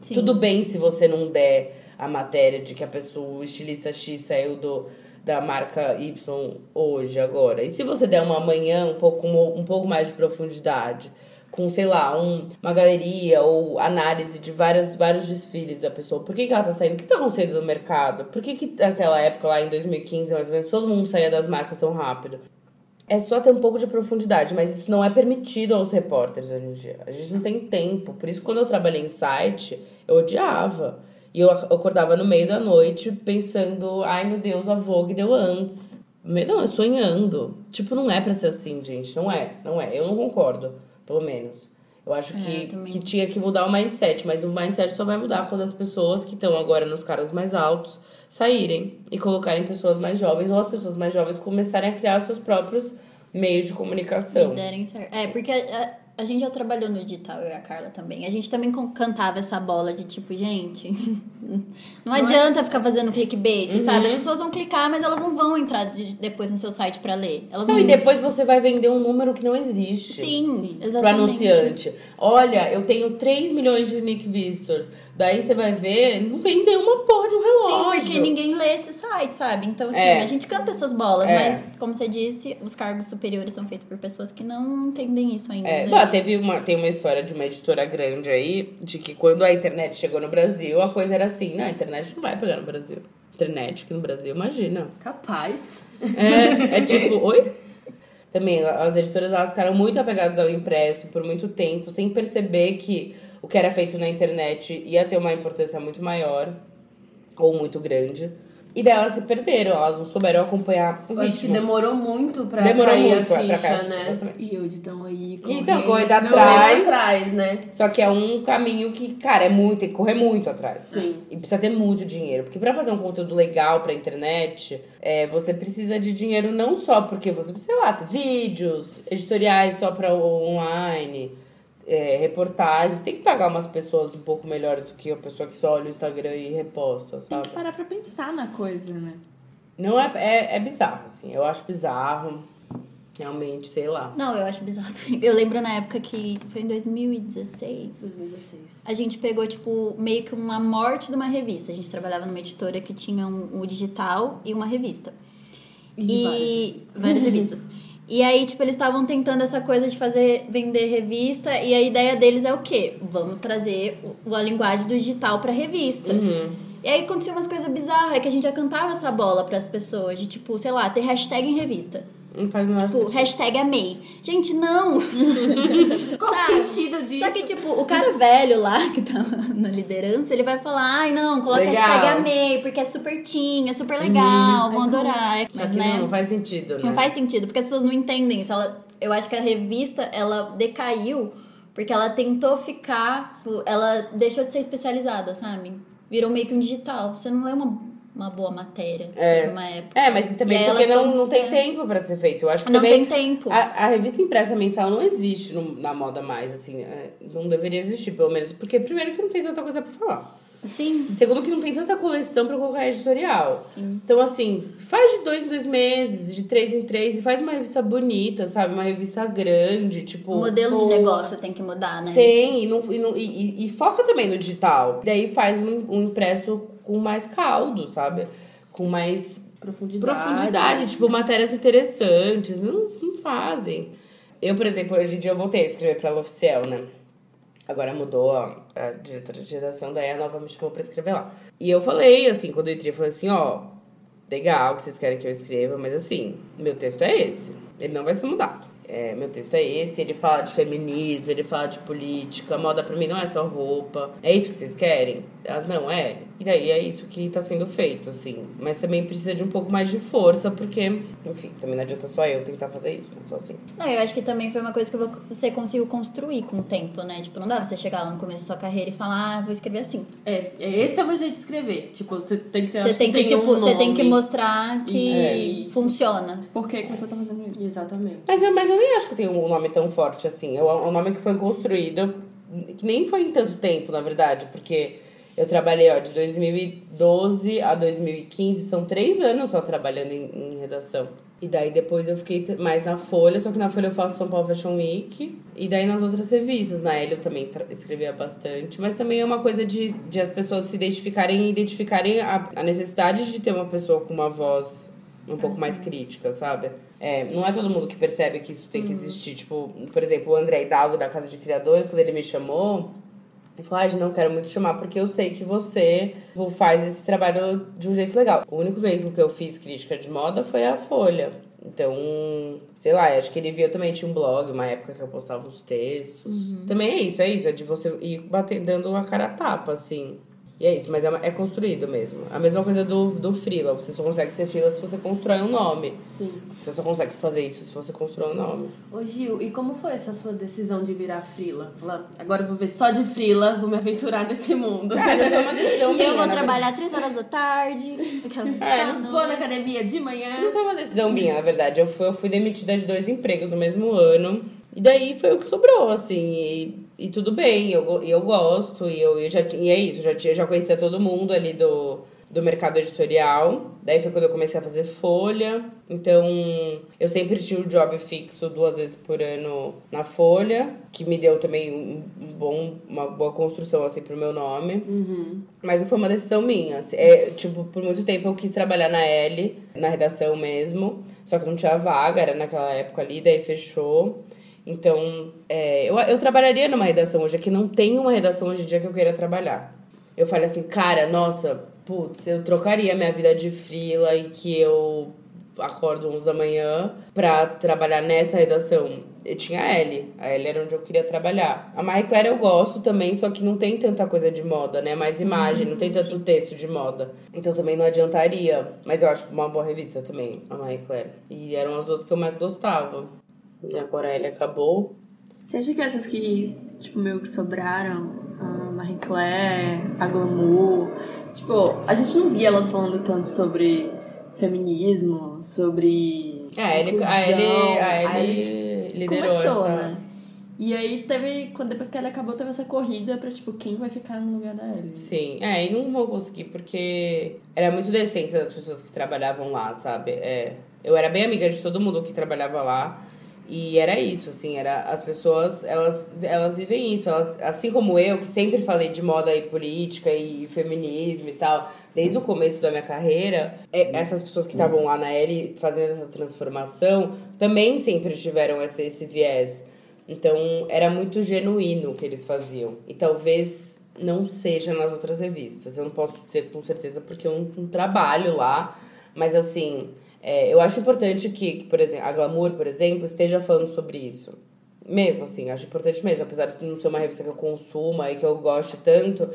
Sim. Tudo bem se você não der a matéria de que a pessoa, o estilista X saiu do, da marca Y hoje, agora. E se você der uma manhã um pouco, um pouco mais de profundidade, com, sei lá, um, uma galeria ou análise de várias, vários desfiles da pessoa, por que, que ela tá saindo? O que tá acontecendo no mercado? Por que, que naquela época, lá em 2015, mais ou menos, todo mundo saía das marcas tão rápido? É só ter um pouco de profundidade, mas isso não é permitido aos repórteres hoje em dia. A gente não tem tempo. Por isso, quando eu trabalhei em site, eu odiava. E eu ac- acordava no meio da noite pensando, ai meu Deus, a Vogue deu antes. Não, sonhando. Tipo, não é pra ser assim, gente. Não é, não é. Eu não concordo, pelo menos. Eu acho É, que, eu também. que tinha que mudar o mindset, mas o mindset só vai mudar quando as pessoas que estão agora nos cargos mais altos saírem e colocarem pessoas mais jovens ou as pessoas mais jovens começarem a criar seus próprios meios de comunicação. E derem certo. É, porque a, a gente já trabalhou no digital, eu e a Carla também. A gente também cantava essa bola de tipo, gente, <laughs> não adianta ficar fazendo clickbait, sabe? As pessoas vão clicar, mas elas não vão entrar de- depois no seu site pra ler. Elas Não, vão... e depois você vai vender um número que não existe. Sim, Pro exatamente. anunciante. Olha, eu tenho 3 milhões de unique visitors. Daí você vai ver, não vendeu uma porra de um Sim, relógio. porque ninguém lê esse site, sabe? Então, assim, É. a gente canta essas bolas, É. mas, como você disse, os cargos superiores são feitos por pessoas que não entendem isso ainda. É, né? Teve uma, tem uma história de uma editora grande aí, de que quando a internet chegou no Brasil, a coisa era assim, não, a internet não vai pegar no Brasil. Internet aqui no Brasil, imagina. Capaz. É, é tipo, oi? Também, as editoras elas ficaram muito apegadas ao impresso por muito tempo, sem perceber que o que era feito na internet ia ter uma importância muito maior, ou muito grande. E daí elas se perderam, elas não souberam acompanhar o Eu acho que ritmo. demorou muito pra Demorou cair muito a pra- pra ficha, né? exatamente. E hoje estão aí Então, correndo. correndo Não, atrás. atrás, né? Só que é um caminho que, cara, é muito, tem que correr muito atrás. Sim. E precisa ter muito dinheiro. Porque pra fazer um conteúdo legal pra internet, é, você precisa de dinheiro não só porque você, sei lá, tem vídeos, editoriais só pra online, é, reportagens. Tem que pagar umas pessoas um pouco melhores do que a pessoa que só olha o Instagram e reposta, Tem sabe? que parar pra pensar na coisa, né? Não é, é, é bizarro, assim. Eu acho bizarro. Realmente, sei lá. Não, eu acho bizarro. também. Eu lembro na época que foi em 2016. 2016. A gente pegou, tipo, meio que uma morte de uma revista. A gente trabalhava numa editora que tinha um, um digital e uma revista. E várias revistas. várias revistas. <laughs> E aí, tipo, eles estavam tentando essa coisa de fazer, vender revista. E a ideia deles é o quê? Vamos trazer o- a linguagem do digital pra revista. Uhum. E aí acontecia umas coisas bizarras, é que a gente já cantava essa bola pras pessoas. De, tipo, sei lá, ter hashtag em revista. Não faz menor Tipo, sentido. hashtag amei. Gente, não! <laughs> Qual o sentido disso? Só que, tipo, o cara velho lá, que tá <laughs> na liderança, ele vai falar, ai, não, coloca Legal. hashtag amei, porque é super teen, é super legal, vão Ai, como- adorar. Mas, que né, não, não faz sentido, né? não faz sentido, porque as pessoas não entendem isso. Ela, eu acho que a revista, ela decaiu porque ela tentou ficar... tipo, Ela deixou de ser especializada, sabe? Virou meio que um digital. Você não lê uma, uma boa matéria É. numa época. É, mas também E porque não, tão- não tem é. tempo pra ser feito. Eu acho que Não tem tempo. A, a revista impressa mensal não existe no- na moda mais, assim. é, não deveria existir, pelo menos. Porque, primeiro, que não tem tanta coisa pra falar. Sim. Segundo, que não tem tanta coleção pra colocar editorial. Então, assim, faz de dois em dois meses, de três em três, e faz uma revista bonita, sabe? Uma revista grande, tipo. O modelo de negócio tem que mudar, né? Tem, e, não, e, não- e- e- foca também no digital. Daí faz um, um impresso com mais caldo, sabe? Com mais Profundidade. profundidade, tipo, matérias interessantes. Não, não fazem. Eu, por exemplo, hoje em dia eu voltei a escrever pra L'Officiel, né? Agora mudou a, a diretora de redação, daí a nova me chamou pra escrever lá. E eu falei, assim, quando eu entrei, eu falei assim, ó, legal que vocês querem que eu escreva, mas assim, meu texto é esse. Ele não vai ser mudado. É, meu texto é esse, ele fala de feminismo, ele fala de política, moda pra mim não é só roupa. É isso que vocês querem? Elas, não, é. E daí é isso que tá sendo feito, assim. Mas também precisa de um pouco mais de força, porque, enfim, também não adianta só eu tentar fazer isso, né? Só assim. Não, eu acho que também foi uma coisa que você conseguiu construir com o tempo, né? Tipo, não dá pra você chegar lá no começo da sua carreira e falar, ah, vou escrever assim. É, esse é o meu jeito de escrever. Tipo, você tem que ter Você tem que, tipo, um você tem que mostrar que É. funciona. Por que, que você tá fazendo isso? Exatamente. Mas, eu- mas eu nem acho que tem um nome tão forte assim. É um nome que foi construído, que nem foi em tanto tempo, na verdade, porque eu trabalhei ó, de 2012 a 2015, são três anos só trabalhando em, em redação. E daí depois eu fiquei mais na Folha, só que na Folha eu faço São Paulo Fashion Week. E daí nas outras revistas, na L eu também escrevia bastante. Mas também é uma coisa de, de as pessoas se identificarem e identificarem a, a necessidade de ter uma pessoa com uma voz um pouco mais crítica, sabe? É, não é todo mundo que percebe que isso tem que existir. Tipo, por exemplo, o André Hidalgo da Casa de Criadores, quando ele me chamou, ele falou, ah, não quero muito chamar porque eu sei que você faz esse trabalho de um jeito legal. O único veículo que eu fiz crítica de moda foi a Folha. Então, sei lá, acho que ele via também, tinha um blog, uma época que eu postava uns textos. Também é isso, é isso, é de você ir bater, dando a cara a tapa, assim. E é isso, mas é, uma- é construído mesmo. A mesma coisa do, do freela. Você só consegue ser freela se você constrói um nome. Sim. Você só consegue fazer isso se você constrói um nome. Ô Gil, e como foi essa sua decisão de virar frila? Falar, agora eu vou ver só de frila, vou me aventurar nesse mundo. Cara, foi uma decisão minha. <laughs> Eu vou trabalhar três horas da tarde. Aquela... <laughs> É, Vou na academia de manhã. Não foi uma decisão minha, na verdade. Eu fui, eu fui demitida de dois empregos no mesmo ano. E daí foi o que sobrou, assim. E, e tudo bem, eu, e eu gosto. E, eu, eu já, e é isso, já, tinha- já conhecia todo mundo ali do, do mercado editorial. Daí foi quando eu comecei a fazer folha. Então, eu sempre tinha um job fixo duas vezes por ano na folha. Que me deu também um, bom, uma boa construção, assim, pro meu nome. Mas não foi uma decisão minha. assim, É, tipo, por muito tempo eu quis trabalhar na L, na redação mesmo. Só que não tinha vaga, era naquela época ali, daí fechou. Então, é, eu, eu trabalharia numa redação hoje, é que não tem uma redação hoje em dia que eu queira trabalhar. Eu falei assim, cara, nossa, putz, eu trocaria minha vida de frila e que eu acordo 11 da manhã pra trabalhar nessa redação. Eu tinha a L, a L era onde eu queria trabalhar. A Marie Claire eu gosto também, só que não tem tanta coisa de moda, né? Mais imagem, não tem tanto texto de moda. Então também não adiantaria. Mas eu acho uma boa revista também, a Marie Claire. E eram as duas que eu mais gostava. E agora L acabou. Você acha que essas que, tipo, meio que sobraram, a Marie Claire, a Glamour, tipo, a gente não via elas falando tanto sobre feminismo, sobre. É, a L, a liderou começou, essa... né? E aí teve, quando depois que ela acabou, teve essa corrida pra, tipo, quem vai ficar no lugar da Ellie. Sim, é, e não vou conseguir porque era muito da essência das pessoas que trabalhavam lá, sabe? É, eu era bem amiga de todo mundo que trabalhava lá. E era isso, assim, era as pessoas, elas, elas vivem isso, elas, assim como eu, que sempre falei de moda e política e feminismo e tal, desde o começo da minha carreira, é, essas pessoas que estavam lá na L fazendo essa transformação também sempre tiveram esse, esse viés. Então, era muito genuíno o que eles faziam. E talvez não seja nas outras revistas. Eu não posso dizer com certeza porque eu não, trabalho lá. Mas, assim, é, eu acho importante que, que, por exemplo, a Glamour, por exemplo, esteja falando sobre isso. Mesmo, assim, acho importante mesmo. Apesar de não ser uma revista que eu consuma e que eu goste tanto,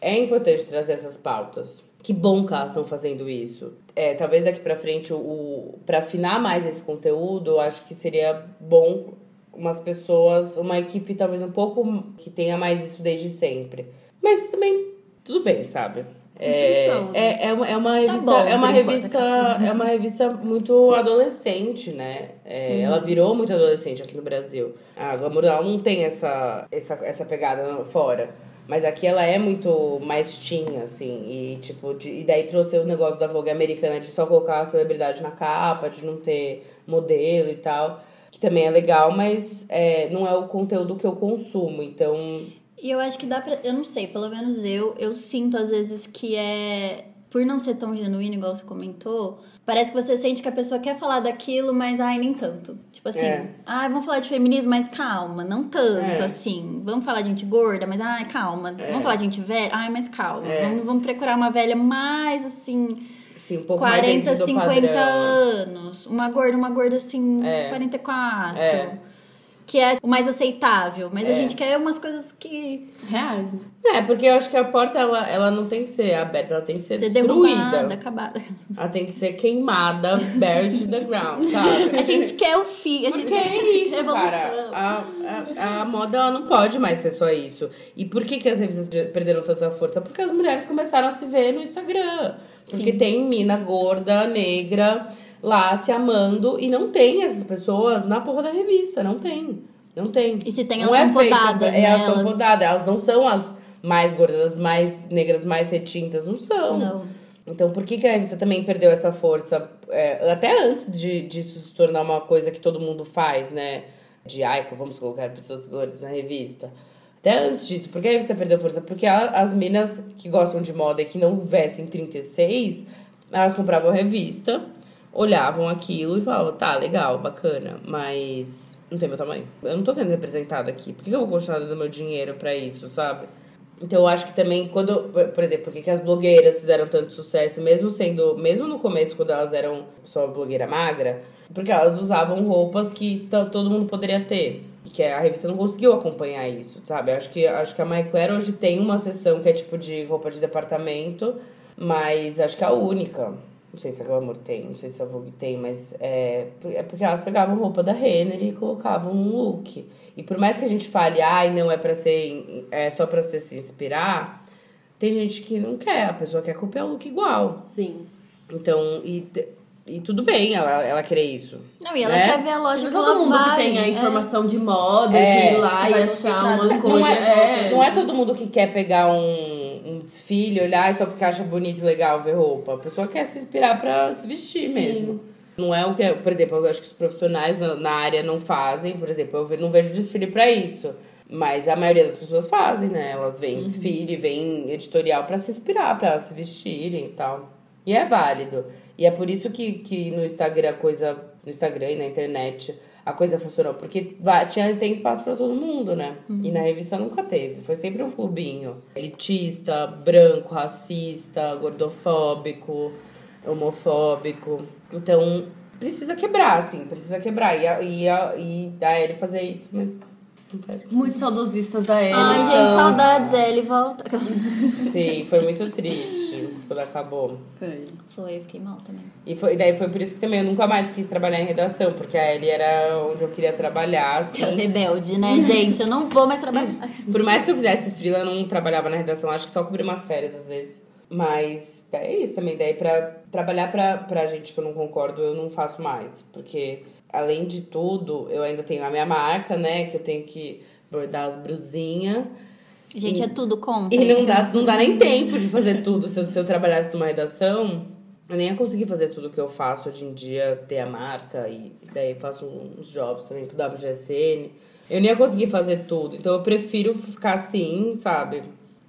é importante trazer essas pautas. Que bom que elas estão fazendo isso. É, talvez daqui pra frente, o, o, pra afinar mais esse conteúdo, eu acho que seria bom umas pessoas, uma equipe talvez um pouco que tenha mais isso desde sempre. Mas também, tudo bem, sabe? É, né? é, é, uma, é uma revista, bom, é uma revista, é uma revista muito adolescente, né? É, Ela virou muito adolescente aqui no Brasil. A Glamour ela não tem essa, essa, essa pegada fora. Mas aqui ela é muito mais teen, assim. E, tipo, de, e daí trouxe o negócio da Vogue americana de só colocar a celebridade na capa, de não ter modelo e tal. Que também é legal, mas é, não é o conteúdo que eu consumo. Então, E eu acho que dá pra. Eu não sei, pelo menos eu, eu sinto às vezes que é. Por não ser tão genuíno, igual você comentou, parece que você sente que a pessoa quer falar daquilo, mas ai, nem tanto. Tipo assim, É. ai, vamos falar de feminismo, mas calma, não tanto É. assim. Vamos falar de gente gorda, mas ai, calma. Vamos falar de gente velha, ai, mas calma. É. Vamos, vamos procurar uma velha mais assim. assim, um pouco mais 40, dentro do 50 padrão. anos. Uma gorda, uma gorda assim, É. 44. É. que é o mais aceitável. Mas a gente quer umas coisas que. Reais. É, porque eu acho que a porta, ela, ela não tem que ser aberta, ela tem que ser Ser destruída. derrubada, acabada. Ela tem que ser queimada, buried to the ground, sabe? A gente quer o fim. A gente Porque quer é isso, revolução. cara. A, a, a moda ela não pode mais ser só isso. E por que, que as revistas perderam tanta força? Porque as mulheres começaram a se ver no Instagram. Porque tem mina gorda, negra, lá se amando. E não tem essas pessoas na porra da revista. Não tem. Não tem. E se tem, não elas é são feito, podadas, É, né? elas são podadas. Elas não são as mais gordas, as mais negras, mais retintas. Não são. Não. Então, por que, que a revista também perdeu essa força? É, até antes de, disso se tornar uma coisa que todo mundo faz, né? De, ai, vamos colocar pessoas gordas na revista. Até antes disso. Por que a revista perdeu força? Porque a- as minas que gostam de moda e que não vestem 36, elas compravam a revista, olhavam aquilo e falavam, tá, legal, bacana, mas não tem meu tamanho. Eu não tô sendo representada aqui. Por que eu vou continuar dando meu dinheiro pra isso, sabe? Então eu acho que também quando, por- exemplo, por que as blogueiras fizeram tanto sucesso, mesmo sendo, mesmo no começo quando elas eram só blogueira magra, porque elas usavam roupas que todo mundo poderia ter. Que a revista não conseguiu acompanhar isso, sabe? Acho que acho que a Claire hoje tem uma seção que é tipo de roupa de departamento, mas acho que é a única. Não sei se a Glamour tem, não sei se a Vogue tem, mas é, é porque elas pegavam roupa da Renner e colocavam num look. E por mais que a gente fale, ai, não é para ser, é só pra você se inspirar, tem gente que não quer, a pessoa quer copiar o look igual. Sim. Então, e, e tudo bem ela, ela querer isso. Não, e ela né? quer ver a loja que Todo mundo vai. que tem a é. informação de moda, É, de ir lá e achar uma coisa. não, é, é, não é todo mundo que quer pegar um, um desfile, olhar só porque acha bonito e legal ver roupa. A pessoa quer se inspirar pra se vestir Sim. mesmo. Não é o que, por exemplo, eu acho que os profissionais na, na área não fazem, por exemplo, eu não vejo desfile pra isso. Mas a maioria das pessoas fazem, né? Elas veem desfile, veem editorial pra se inspirar, pra elas se vestirem e tal. E é válido. E é por isso que, que no Instagram a coisa. No Instagram e na internet a coisa funcionou. Porque tinha, tem espaço pra todo mundo, né? E na revista nunca teve. Foi sempre um clubinho. Elitista, branco, racista, gordofóbico, homofóbico. Então, precisa quebrar, assim, precisa quebrar. E, a, e, e Ellie fazer isso, mas Muitos saudosistas da Ellie. Ai, gente, saudades, ele volta. Sim, foi muito triste quando acabou. Foi. Foi, eu fiquei mal também. E foi, daí foi por isso que também eu nunca mais quis trabalhar em redação, porque a Ellie era onde eu queria trabalhar, assim. Rebelde, né, gente? Eu não vou mais trabalhar. <laughs> Por mais que eu fizesse freela, eu não trabalhava na redação, acho que só cobri umas férias às vezes. Mas é isso também, daí pra trabalhar pra, pra gente que eu não concordo, eu não faço mais. Porque, além de tudo, eu ainda tenho a minha marca, né? Que eu tenho que bordar as brusinhas. Gente, é tudo compra. E não dá, não dá nem tempo de fazer tudo. Se eu, se eu trabalhasse numa redação, eu nem ia conseguir fazer tudo que eu faço hoje em dia, ter a marca, e daí faço uns jobs também pro WGSN. Eu nem ia conseguir fazer tudo. Então eu prefiro ficar assim, sabe?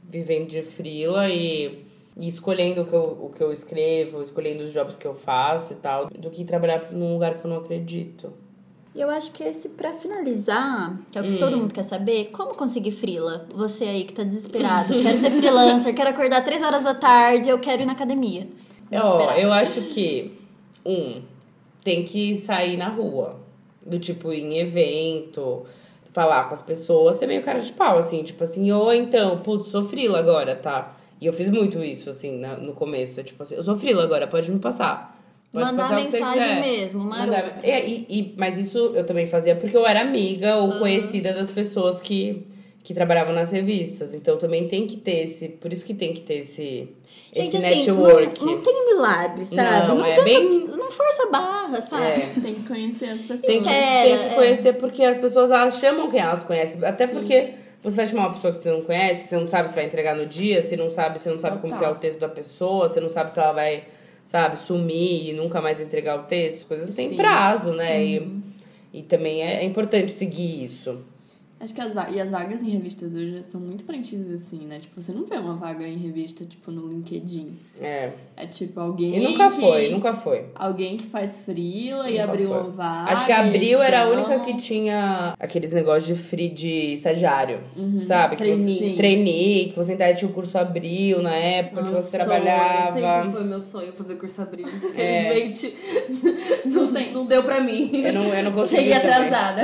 Vivendo de frila e, e escolhendo o que, eu, o que eu escrevo, escolhendo os jobs que eu faço e tal, do que trabalhar num lugar que eu não acredito. E eu acho que esse, pra finalizar, que é o que todo mundo quer saber, como conseguir frila? Você aí que tá desesperado, quero ser freelancer, quero acordar três horas da tarde, eu quero ir na academia. Ó, eu acho que, um, tem que sair na rua. Do tipo, em evento, falar com as pessoas, ser meio cara de pau, assim, tipo assim, ou então, putz, sou frila agora, tá? E eu fiz muito isso, assim, na- no começo. É tipo assim, eu sou frila agora, pode me passar. Pode Mandar passar mensagem mesmo. Mandar- É, e, e- mas isso eu também fazia porque eu era amiga ou conhecida das pessoas que, que trabalhavam nas revistas. Então também tem que ter esse. Por isso que tem que ter esse, Gente, esse assim, network. não, não tem milagre, sabe? Não, Não, é adianta, bem- não força barra, sabe? É. Tem que conhecer as pessoas. Tem que, Espera, tem que é. conhecer porque as pessoas elas chamam quem elas conhecem. Até porque você vai chamar uma pessoa que você não conhece, que você não sabe se vai entregar no dia, você não sabe, você não sabe como Total. que é o texto da pessoa, você não sabe se ela vai, sabe, sumir e nunca mais entregar o texto. Coisas têm Sim. prazo, né? E, e também é, é importante seguir isso. Acho que as vagas. E as vagas em revistas hoje são muito preenchidas assim, né? Tipo, você não vê uma vaga em revista, tipo, no LinkedIn. É. É tipo alguém. E nunca que- foi, nunca foi. Alguém que faz frila e abriu foi. uma vaga. Acho que a Abril era a única que tinha aqueles negócios de free de estagiário, Uhum. sabe? Que você, Sim. trainee, que você ainda tinha o curso Abril na época que você Sonho, trabalhava. Sempre foi meu sonho fazer curso abril. É. Infelizmente, <laughs> não, não deu pra mim. Eu não, eu não consegui. Cheguei atrasada.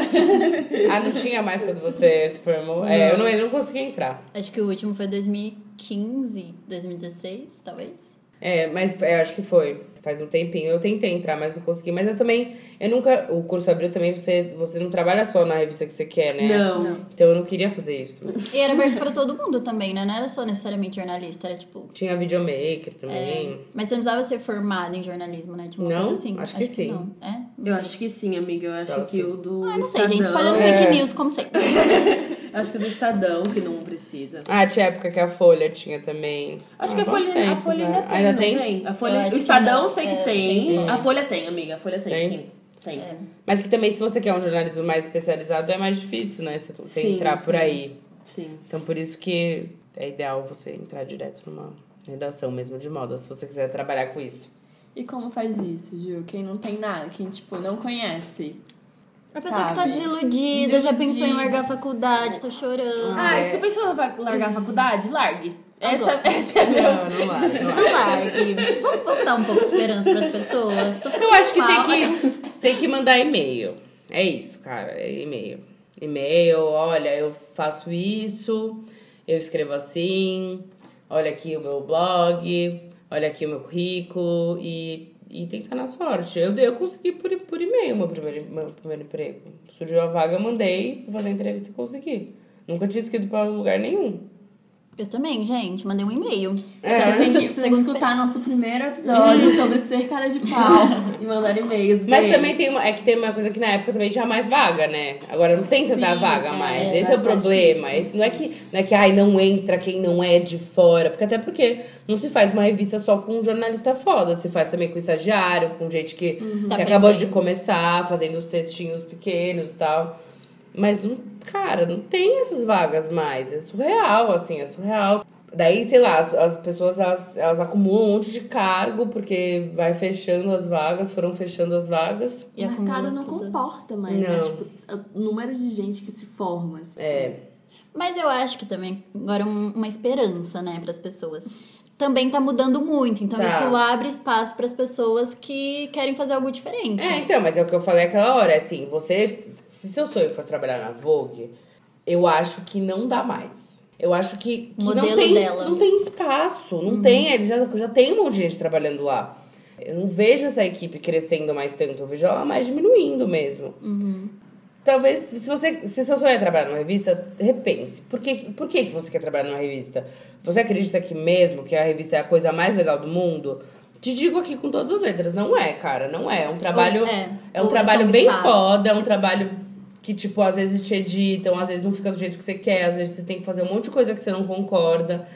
Ah, não tinha mais quando você se formou? É, eu não, eu não consegui entrar. Acho que o último foi 2015, 2016, talvez. É, mas é, acho que foi. Faz um tempinho. Eu tentei entrar, mas não consegui. Mas eu também. Eu nunca. O curso abril também, você, você não trabalha só na revista que você quer, né? Não. Então eu não queria fazer isso. também. E era aberto pra todo mundo também, né? Não era só necessariamente jornalista, era tipo. Tinha videomaker também. Mas você não precisava ser formado em jornalismo, né? Tipo, Não? assim. Acho que sim. não. É? Não Eu sei. acho que sim, amiga. Eu acho Só que sim. o do Ah, não sei, Estadão... gente, espalhando É. fake news, como sempre. <laughs> Acho que o do Estadão, que não precisa. Ah, tinha época que a Folha tinha também. Acho Ah, que a Folha, a Folha né? ainda tem, Ainda não tem? A Folha, acho o que Estadão não. sei que É, tem. A Folha tem, amiga. A Folha tem, Tem? sim. Tem. Mas que também, se você quer um jornalismo mais especializado, é mais difícil, né? Você, você Sim, entrar por sim. aí. Sim. Então, por isso que é ideal você entrar direto numa redação mesmo de moda, se você quiser trabalhar com isso. E como faz isso, Gil? Quem não tem nada, quem, tipo, não conhece. A pessoa que tá Sabe? desiludida, já pensou em Desiludida. largar a faculdade, tá chorando. Ah, é. você pensou em largar a faculdade? Largue. Essa, Agora. essa é. Não, não larga, não Não larga. largue. Vamos, vamos dar um pouco de esperança pras pessoas. Tô ficando Eu acho que mal. tem que, tem que mandar e-mail. É isso, cara, é e-mail. E-mail, olha, eu faço isso, eu escrevo assim, olha aqui o meu blog, olha aqui o meu currículo e, e tentar na sorte. Eu, eu consegui por, por e-mail meu primeiro, meu primeiro emprego. Surgiu a vaga, eu mandei, fui fazer a entrevista e consegui. Nunca tinha escrito pra lugar nenhum. Eu também, gente. Mandei um e-mail. Tem que, <laughs> você tem que escutar nosso primeiro episódio sobre ser cara de pau e mandar e-mails. Mas deles. também tem uma, é que tem uma coisa que na época também tinha mais vaga, né? Agora não tem tanta Sim, vaga é, mais. é, Esse é o tá problema. Esse não é que não é que ai não entra quem não é de fora, porque até porque não se faz uma revista só com um jornalista foda, se faz também com estagiário, com gente que, que Tá acabou de aprendendo. começar, fazendo os textinhos pequenos e tal. Mas não, cara, não tem essas vagas mais. É surreal, assim, é surreal. Daí, sei lá, as, as pessoas elas, elas acumulam um monte de cargo porque vai fechando as vagas, foram fechando as vagas. E o mercado não tudo. comporta mais, né? Não. Tipo, o número de gente que se forma. assim. É. Mas eu acho que também, agora, um- uma esperança, né, pras pessoas. Também tá mudando muito. Então, Tá. isso abre espaço pras pessoas que querem fazer algo diferente. É, então, mas é o que eu falei aquela hora, é assim, você. Se seu sonho for trabalhar na Vogue, eu acho que não dá mais. Eu acho que, que não, tem, dela. não tem espaço, não tem, ele já, já tem um monte de gente trabalhando lá. Eu não vejo essa equipe crescendo mais tanto, eu vejo ela mais diminuindo mesmo. Talvez, se você se seu sonho é trabalhar numa revista, repense. Por que, por que, que você quer trabalhar numa revista? Você acredita que mesmo que a revista é a coisa mais legal do mundo? Te digo aqui com todas as letras, não é, cara, não é. É um trabalho, é. é um Ou trabalho bem espaços. foda, é um trabalho que, tipo, às vezes te editam, às vezes não fica do jeito que você quer, às vezes você tem que fazer um monte de coisa que você não concorda.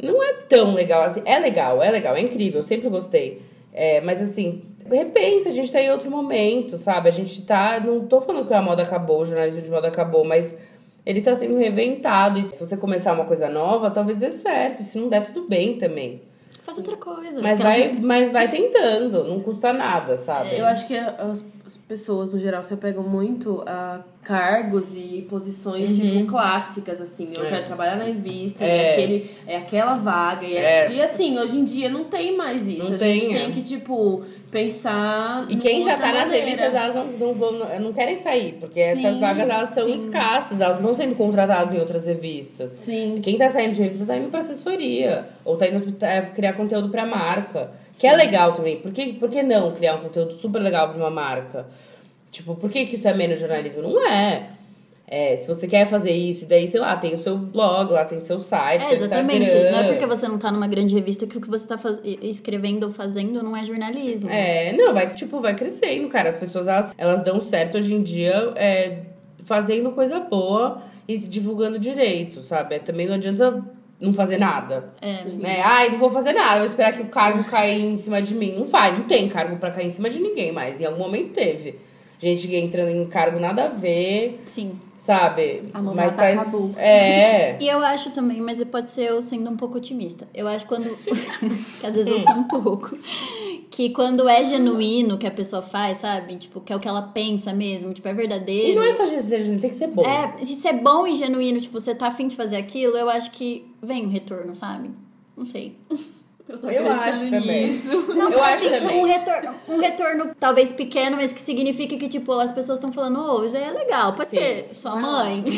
Não é tão legal assim. É legal, é legal, é incrível, eu sempre gostei. É, mas assim, repensa, a gente tá em outro momento, sabe? A gente tá. Não tô falando que a moda acabou, o jornalismo de moda acabou, mas ele tá sendo reinventado. E se você começar uma coisa nova, talvez dê certo. E se não der, tudo bem também. Faz outra coisa. Mas vai, mas vai tentando, não custa nada, sabe? Eu acho que as, as pessoas, no geral, se apegam muito a cargos e posições, tipo, clássicas, assim. Eu Uhum. É. quero trabalhar na revista, É. é, aquele, é aquela vaga. E, é- É. e, assim, hoje em dia não tem mais isso. Não a gente tem, é. tem que, tipo, pensar E quem já tá outra nas maneira. revistas, elas não, não, vão, não, querem sair, porque Sim, essas vagas elas são sim. escassas, elas não sendo contratadas em outras revistas. Sim. Quem tá saindo de revista tá indo pra assessoria, ou tá indo pra, criar conteúdo pra marca, que é legal também. Por que, por que não criar um conteúdo super legal pra uma marca? Tipo, por que, que isso é menos jornalismo? Não é. É, se você quer fazer isso, daí, sei lá, tem o seu blog, lá tem seu site, É, seu exatamente. Instagram. Não é porque você não tá numa grande revista que o que você tá faz... escrevendo ou fazendo não é jornalismo. É, não, vai, tipo, vai crescendo, cara. As pessoas, elas, elas dão certo hoje em dia é, fazendo coisa boa e se divulgando direito, sabe? É, também não adianta não fazer nada. É. Né? Ai, não vou fazer nada, vou esperar que o cargo caia em cima de mim. Não vai, não tem cargo pra cair em cima de ninguém mais. Em algum momento teve. Gente entrando em cargo nada a ver, Sim. Sabe? A mamata mas faz. acabou. É. <laughs> E eu acho também, mas pode ser eu sendo um pouco otimista. Eu acho quando. <laughs> que às vezes eu sou um pouco. Que quando é genuíno que a pessoa faz, sabe? Tipo, que é o que ela pensa mesmo, tipo, é verdadeiro. E não é só desejo, tem que ser bom. É, se é bom e genuíno, tipo, você tá afim de fazer aquilo, eu acho que vem o retorno, sabe? Não sei. <laughs> Eu tô Eu acho também. nisso. Não, Eu acho assim, também. Um retorno, um retorno talvez pequeno, mas que significa que, tipo, as pessoas estão falando, ô, isso aí é legal. Pode Sim. ser sua mãe. <laughs>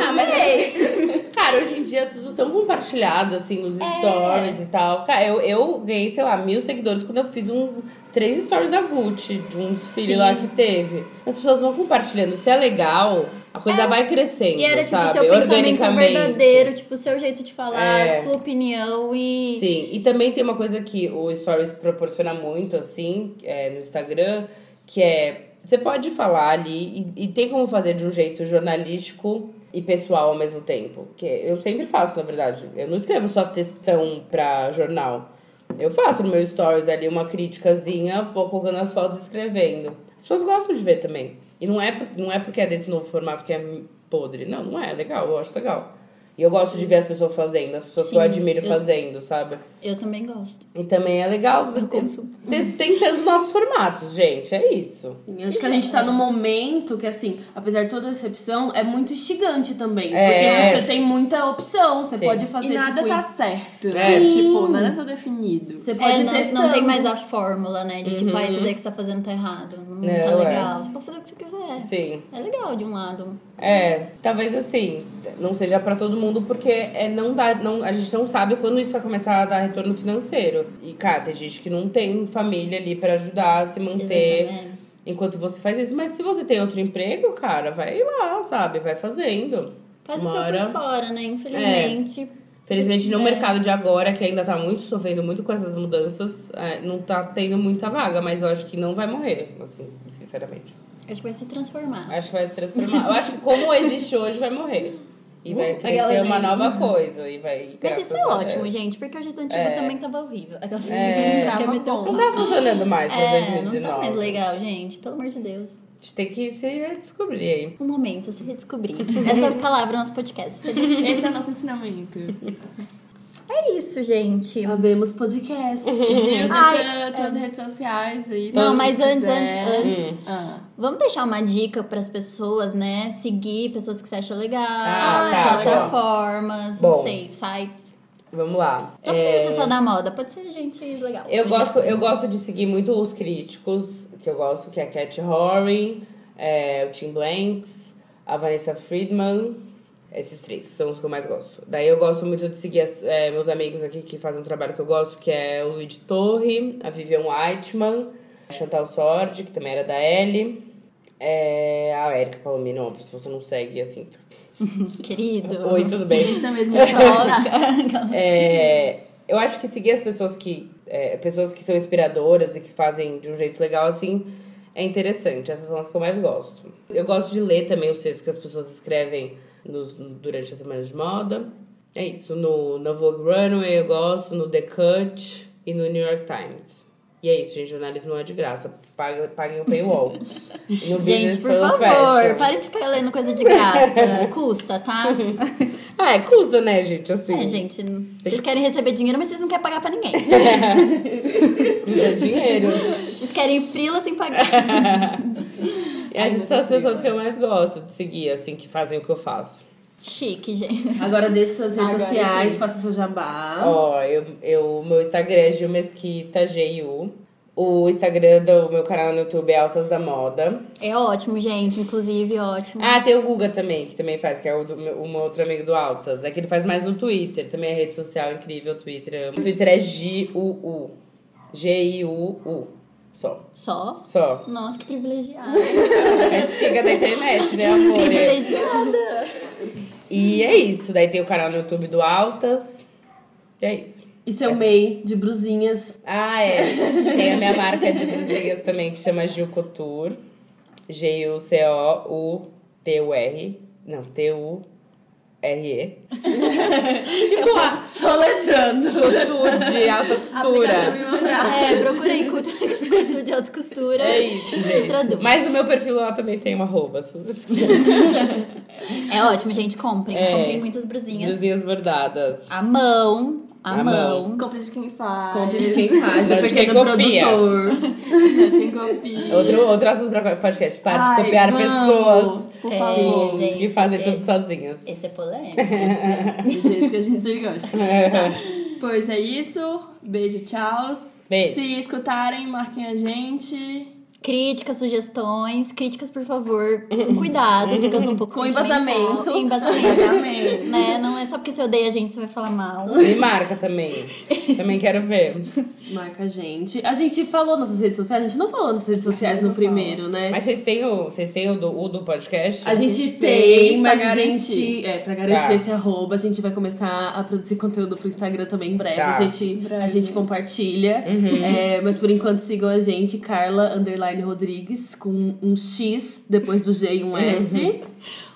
Ah, mas é. Cara, hoje em dia é tudo tão compartilhado, assim, nos stories e tal. Cara, eu, eu ganhei, sei lá, mil seguidores quando eu fiz um três stories da Gucci, de uns filhos Sim. lá que teve. As pessoas vão compartilhando. Se é legal, a coisa vai crescendo. E era, tipo, sabe? seu pensamento verdadeiro, tipo, seu jeito de falar, É. sua opinião e... Sim, e também tem uma coisa que o Stories proporciona muito, assim, é, no Instagram, que é. Você pode falar ali e, e tem como fazer de um jeito jornalístico e pessoal ao mesmo tempo. Que eu sempre faço, na verdade. Eu não escrevo só textão pra jornal. Eu faço no meu Stories ali uma criticazinha, vou colocando as fotos e escrevendo. As pessoas gostam de ver também. E não é, não é porque é desse novo formato que é podre. Não, não é. É legal, eu acho legal. E eu gosto de ver as pessoas fazendo, as pessoas que eu Sim, admiro eu- fazendo, sabe? Eu também gosto. E também é legal Eu consumo. te- tentando novos formatos, gente. É isso. Sim, acho que a gente tá num momento que, assim, apesar de toda a decepção, é muito instigante também. É. Porque tipo, você tem muita opção, você Sim. pode E fazer, nada tipo, tá certo, É. né? Sim. Tipo, nada tá definido. você pode É, não, testando. não tem mais a fórmula, né? De tipo, ah, isso Uhum. daí que você tá fazendo tá errado. Não, Não, tá é. legal. Você pode fazer o que você quiser. Sim. É legal de um lado. É, talvez assim, não seja pra todo mundo, porque é, não dá, não, a gente não sabe quando isso vai começar a dar retorno financeiro. E, cara, tem gente que não tem família ali pra ajudar a se manter Exatamente. enquanto você faz isso. Mas se você tem outro emprego, cara, vai lá, sabe? Vai fazendo. Faz o Uma seu por fora, né? Infelizmente. Felizmente, no É. mercado de agora, que ainda tá muito sofrendo muito com essas mudanças, é, não tá tendo muita vaga, mas eu acho que não vai morrer, assim, sinceramente. Acho que vai se transformar. Acho que vai se transformar. Eu acho que como existe hoje, vai morrer. E vai crescer Aquela uma nova coisa. E vai, Mas isso é a ótimo, Deus. gente, porque o jeito antigo É. também tava horrível. Aquelas É. Tava. Não tá funcionando mais pra É, não 2019. tá mais legal, gente. Pelo amor de Deus. A gente tem que se redescobrir aí. Um momento, se redescobrir. Essa palavra é nosso podcast. Esse é o nosso ensinamento. É isso, gente. Abemos podcast. <laughs> Gil, Ai, deixa tuas redes sociais aí. Não, mas antes, quiser. antes, antes. Ah. Vamos deixar uma dica pras pessoas, né? Seguir pessoas que você acha legal. Ah, tá, plataformas, bom. não sei, sites. Vamos lá. Não precisa É, ser só da moda, pode ser gente legal. Eu gosto, eu gosto de seguir muito os críticos, que eu gosto, que é a Cat Horan, é, o Tim Blanks, a Vanessa Friedman. Esses três são os que eu mais gosto. Daí eu gosto muito de seguir as- é, meus amigos aqui que fazem um trabalho que eu gosto, que é o Luigi Torre, a Vivian Whiteman, a Chantal Sordi, que também era da L. É, a Erika Palomino, óbvio, se você não segue, assim. <laughs> Querido. Oi, tudo bem? Existe mesmo essa hora. <laughs> É, eu acho que seguir as pessoas que. é, pessoas que são inspiradoras e que fazem de um jeito legal, assim, é interessante. Essas são as que eu mais gosto. Eu gosto de ler também os textos que as pessoas escrevem nos, durante a semana de moda. É isso. No, no Vogue Runway eu gosto, no The Cut e no New York Times. E é isso, gente. Jornalismo não é de graça. Paguem, paguem o paywall. <laughs> No Gente, por favor, Fashion. parem de ficar lendo coisa de graça. <laughs> Custa, tá? Ah, <laughs> é custa, né, gente? Assim. É, gente, vocês querem receber dinheiro, mas vocês não querem pagar pra ninguém. Custa dinheiro. Vocês querem frila sem pagar. E essas são as pessoas que eu mais gosto de seguir, assim, que fazem o que eu faço. Chique, gente. Agora deixe suas redes Agora sociais, sim. faça seu jabá. Ó, eu, eu, meu Instagram é Gil Mesquita, G-I-U. O Instagram do meu canal no YouTube é Altas da Moda. É ótimo, gente. Inclusive, ótimo. Ah, tem o Guga também, que também faz, que é o do meu, um outro amigo do Altas. É que ele faz mais no Twitter, também é rede social incrível, Twitter. O Twitter é G-U-U. G-I-U-U. Só. Só? Só. Nossa, que privilegiada. <laughs> É antiga da internet, né, amor? privilegiada. E é isso. Daí tem o canal no YouTube do Altas. E é isso. E seu MEI de brusinhas. Ah, é. Tem a minha marca de brusinhas também que chama Gil Couture. G-U-C-O-U-T-U-R. Não, T-U-R-E. <laughs> tipo a Soletrando. couture de alta costura. É, procurei cultura. Tudo de costura. É isso, gente. Mas no meu perfil lá também tem um arroba, se vocês quiserem. É ótimo, gente. Comprem. É. Comprem muitas brusinhas. Brusinhas bordadas. A mão. A, A mão. mão. Compre de quem faz. Compre de quem faz, do pequeno copia. produtor. de quem copia. Outro, outro assunto pra podcast, para de copiar vamos, pessoas Por É, favor. gente. que fazem é. tudo sozinhas. Esse é polêmico. <laughs> Do jeito que a gente gosta. <laughs> Tá. Pois é isso. Beijo, tchau. Beijo. Se escutarem, marquem a gente. Críticas, sugestões, críticas, por favor, com cuidado, porque eu sou um pouco <laughs> Com embasamento. Com embasamento. Né? Não é só porque você odeia a gente, você vai falar mal. E marca também. Também quero ver. Marca a gente. A gente falou nas redes sociais, a gente não falou nas redes sociais no primeiro, né? Mas vocês têm o, vocês têm o, do, o do podcast? A gente gente tem, fez mas a gente. É, pra garantir Tá. esse arroba, a gente vai começar a produzir conteúdo pro Instagram também em breve. Tá. A, gente, breve. a gente compartilha. É, mas por enquanto sigam a gente, Carla Underline Rodrigues, com um X depois do G e um S.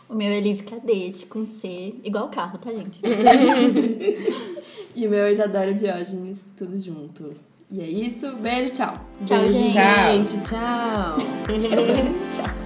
O meu é Liv Cadete, com C, igual carro, tá, gente? <laughs> <laughs> E o meu é Isadora Diógenes, tudo junto. E é isso. Beijo, tchau. Tchau, Beijo, gente. Tchau. gente. Tchau. <laughs> Tchau.